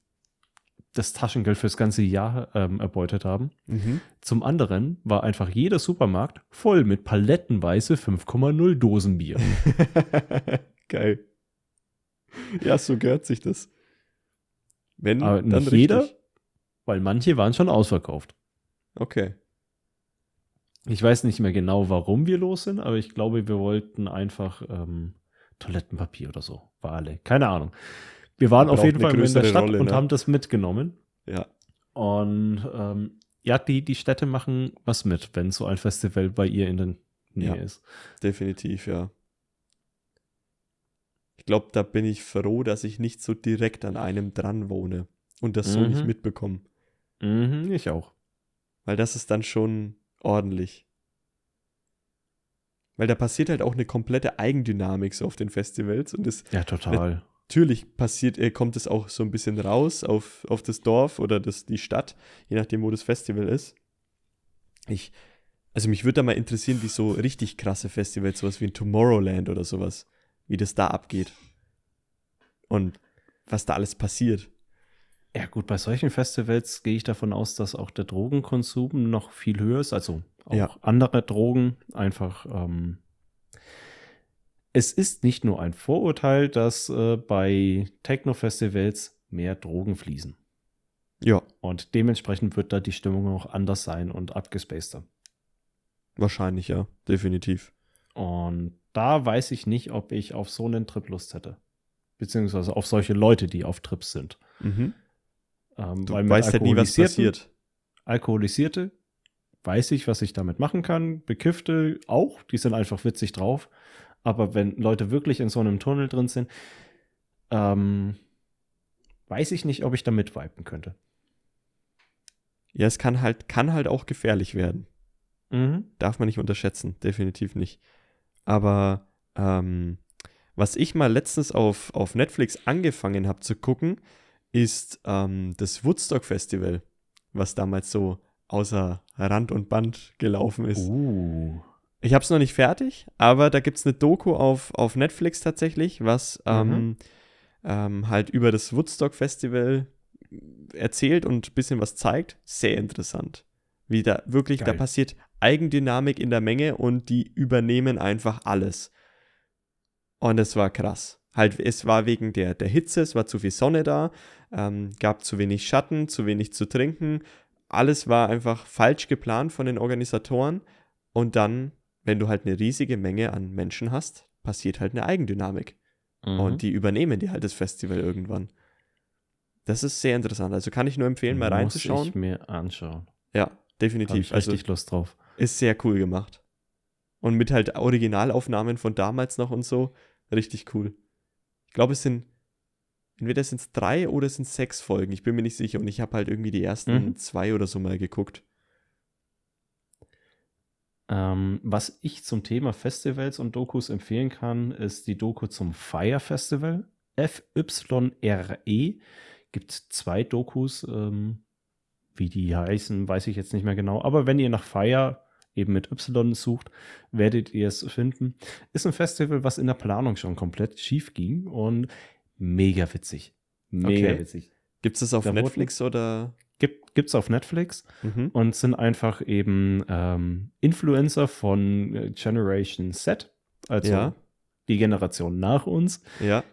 das Taschengeld fürs ganze Jahr ähm, erbeutet haben. Mhm. Zum anderen war einfach jeder Supermarkt voll mit palettenweise 5,0 Dosen Bier. Geil. Ja, so gehört sich das. Wenn, Aber dann nicht richtig. jeder, weil manche waren schon ausverkauft. Okay. Ich weiß nicht mehr genau, warum wir los sind, aber ich glaube, wir wollten einfach ähm, Toilettenpapier oder so. Wale. Keine Ahnung. Wir waren auf jeden Fall in der Stadt Rolle, und ne? haben das mitgenommen. Ja. Und ähm, ja, die, die Städte machen was mit, wenn so ein Festival bei ihr in der Nähe Ja. ist. Definitiv, ja. Ich glaube, da bin ich froh, dass ich nicht so direkt an einem dran wohne und das so Mhm. nicht mitbekomme. Mhm, ich auch. Weil das ist dann schon ordentlich. Weil da passiert halt auch eine komplette Eigendynamik so auf den Festivals und es Ja, total. natürlich passiert, äh, kommt es auch so ein bisschen raus auf, auf das Dorf oder das, die Stadt, je nachdem, wo das Festival ist. Ich, also mich würde da mal interessieren, wie so richtig krasse Festivals, sowas wie ein Tomorrowland oder sowas, wie das da abgeht. Und was da alles passiert. Ja, gut, bei solchen Festivals gehe ich davon aus, dass auch der Drogenkonsum noch viel höher ist. Also auch Ja. andere Drogen einfach. Ähm, es ist nicht nur ein Vorurteil, dass äh, bei Techno-Festivals mehr Drogen fließen. Ja, Und dementsprechend wird da die Stimmung auch anders sein und abgespaceter. wahrscheinlich, ja, definitiv. Und da weiß ich nicht, ob ich auf so einen Trip Lust hätte. Beziehungsweise auf solche Leute, die auf Trips sind. Mhm. Ähm, Du weißt halt nie, was passiert. Alkoholisierte weiß ich, was ich damit machen kann. Bekiffte auch, die sind einfach witzig drauf. Aber wenn Leute wirklich in so einem Tunnel drin sind, ähm, weiß ich nicht, ob ich da mitvipen könnte. Ja, es kann halt, kann halt auch gefährlich werden. Mhm. Darf man nicht unterschätzen, definitiv nicht. Aber ähm, was ich mal letztens auf, auf Netflix angefangen habe zu gucken, ist ähm, das Woodstock Festival, was damals so außer Rand und Band gelaufen ist. Uh. Ich habe es noch nicht fertig, aber da gibt es eine Doku auf, auf Netflix tatsächlich, was ähm, Mhm. ähm, halt über das Woodstock Festival erzählt und ein bisschen was zeigt. Sehr interessant. Wie da wirklich, da Geil. passiert Eigendynamik in der Menge und die übernehmen einfach alles. Und es war krass. Halt, es war wegen der, der Hitze, es war zu viel Sonne da, ähm, gab zu wenig Schatten, zu wenig zu trinken. Alles war einfach falsch geplant von den Organisatoren. Und dann, wenn du halt eine riesige Menge an Menschen hast, passiert halt eine Eigendynamik. Mhm. Und die übernehmen dir halt das Festival irgendwann. Das ist sehr interessant. Also kann ich nur empfehlen, mal Muss reinzuschauen. ich mir anschauen. Ja, definitiv. ich Also richtig Lust drauf. ist sehr cool gemacht. Und mit halt Originalaufnahmen von damals noch und so. Richtig cool. Ich glaube, es sind entweder sind es drei oder es sind sechs Folgen. Ich bin mir nicht sicher. Und ich habe halt irgendwie die ersten Mhm. zwei oder so mal geguckt. Ähm, was ich zum Thema Festivals und Dokus empfehlen kann, ist die Doku zum Fire Festival. FYRE. Gibt zwei Dokus. Ähm, wie die heißen, weiß ich jetzt nicht mehr genau. Aber wenn ihr nach Fire eben mit Y sucht, werdet ihr es finden. Ist ein Festival, was in der Planung schon komplett schief ging und mega witzig. Mega Okay. witzig. Gibt es das auf Da Netflix oder? Gibt, gibt's auf Netflix Mhm. und sind einfach eben ähm, Influencer von äh, Generation Z, also Ja. die Generation nach uns, Ja.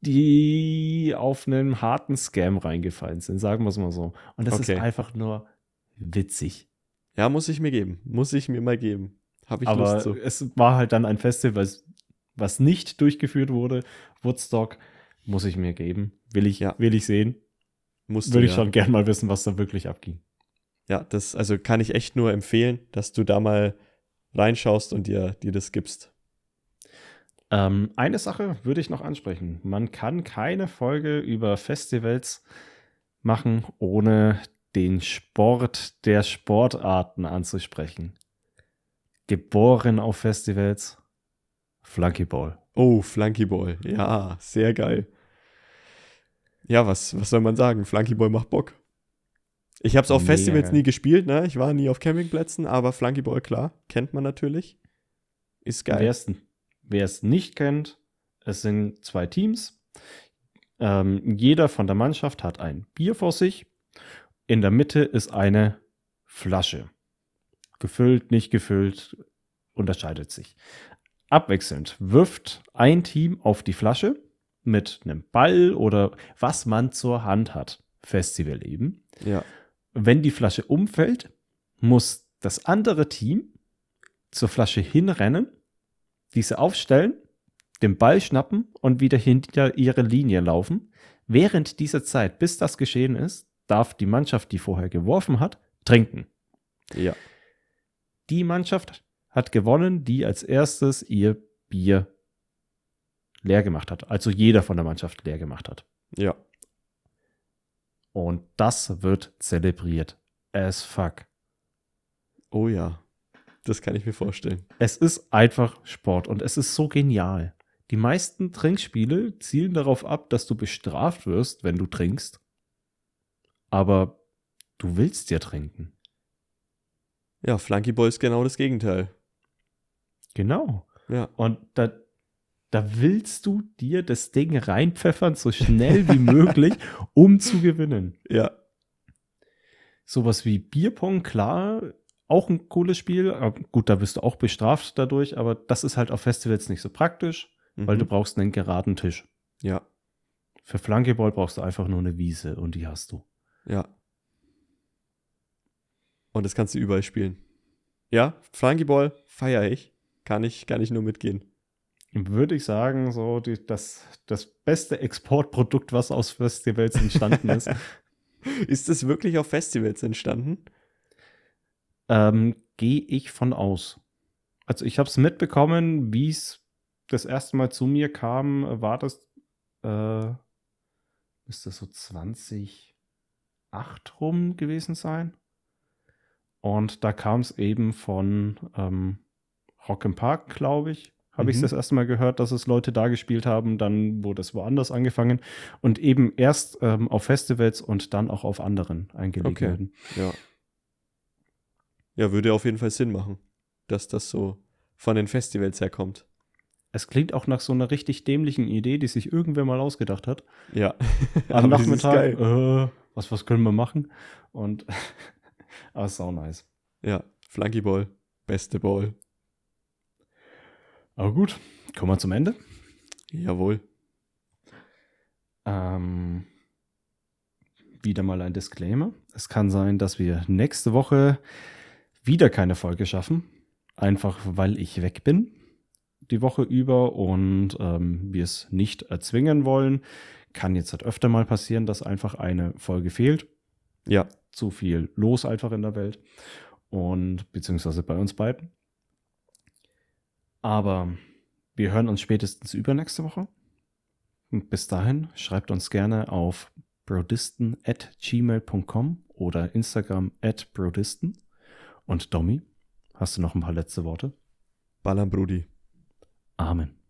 die auf einen harten Scam reingefallen sind, sagen wir es mal so. Und das Okay. ist einfach nur witzig. Ja, muss ich mir geben. Muss ich mir mal geben. Habe ich Aber Lust zu. es war halt dann ein Festival, was, nicht durchgeführt wurde. Woodstock muss ich mir geben. Will ich, Ja. will ich sehen. Musst Würde ich ja. schon gern mal wissen, was da wirklich abging. Ja, das also kann ich echt nur empfehlen, dass du da mal reinschaust und dir, dir das gibst. Ähm, eine Sache würde ich noch ansprechen. Man kann keine Folge über Festivals machen, ohne den Sport der Sportarten anzusprechen. Geboren auf Festivals, Flunkyball. Oh, Flunkyball. Ja, sehr geil. Ja, was, was soll man sagen? Flunkyball macht Bock. Ich habe es auf Festivals nie gespielt, ne? Ich war nie auf Campingplätzen, aber Flunkyball, klar, kennt man natürlich. Ist geil. Wer es, wer es nicht kennt, es sind zwei Teams. Ähm, jeder von der Mannschaft hat ein Bier vor sich. In der Mitte ist eine Flasche. Gefüllt, nicht gefüllt, unterscheidet sich. Abwechselnd wirft ein Team auf die Flasche mit einem Ball oder was man zur Hand hat. Festival eben. Ja. Wenn die Flasche umfällt, muss das andere Team zur Flasche hinrennen, diese aufstellen, den Ball schnappen und wieder hinter ihre Linie laufen. Während dieser Zeit, bis das geschehen ist, darf die Mannschaft, die vorher geworfen hat, trinken. Ja. Die Mannschaft hat gewonnen, die als erstes ihr Bier leer gemacht hat. Also jeder von der Mannschaft leer gemacht hat. Ja. Und das wird zelebriert. As fuck. Oh ja. Das kann ich mir vorstellen. Es ist einfach Sport und es ist so genial. Die meisten Trinkspiele zielen darauf ab, dass du bestraft wirst, wenn du trinkst. Aber du willst ja trinken. Ja, Flunkyball ist genau das Gegenteil. Genau. Ja. Und da, da willst du dir das Ding reinpfeffern, so schnell wie möglich, um zu gewinnen. Ja. Sowas wie Bierpong, klar, auch ein cooles Spiel. Gut, da bist du auch bestraft dadurch, aber das ist halt auf Festivals nicht so praktisch, weil Mhm. du brauchst einen geraden Tisch. Ja. Für Flunkyball brauchst du einfach nur eine Wiese und die hast du. Ja. Und das kannst du überall spielen. Ja, Flunkyball feiere ich. Kann ich, kann ich nur mitgehen. Würde ich sagen, so die, das, das beste Exportprodukt, was aus Festivals entstanden ist. Ist das wirklich auf Festivals entstanden? ähm, Gehe ich von aus. Also ich habe es mitbekommen, wie es das erste Mal zu mir kam, war das, äh, müsste so 2008 rum gewesen sein. Und da kam es eben von ähm, Rock im Park, glaube ich. Habe ich Mhm. das erste Mal gehört, dass es Leute da gespielt haben. Dann wurde es woanders angefangen. Und eben erst ähm, auf Festivals und dann auch auf anderen eingelegt Okay. werden. Ja. Ja, würde auf jeden Fall Sinn machen, dass das so von den Festivals herkommt. Es klingt auch nach so einer richtig dämlichen Idee, die sich irgendwer mal ausgedacht hat. Ja. Am Nachmittag, äh, was, was können wir machen? Und aber sau nice. Ja, Flunkyball, beste Ball. Aber gut, kommen wir zum Ende. Jawohl. Ähm, wieder mal ein Disclaimer. Es kann sein, dass wir nächste Woche wieder keine Folge schaffen. Einfach weil ich weg bin die Woche über und ähm, wir es nicht erzwingen wollen. Kann jetzt halt öfter mal passieren, dass einfach eine Folge fehlt. Ja, zu viel los einfach in der Welt und beziehungsweise bei uns beiden. Aber wir hören uns spätestens übernächste Woche. Und bis dahin schreibt uns gerne auf brodisten at gmail.com oder Instagram at brodisten. Und Domi, hast du noch ein paar letzte Worte? Ballern, Brudi. Amen.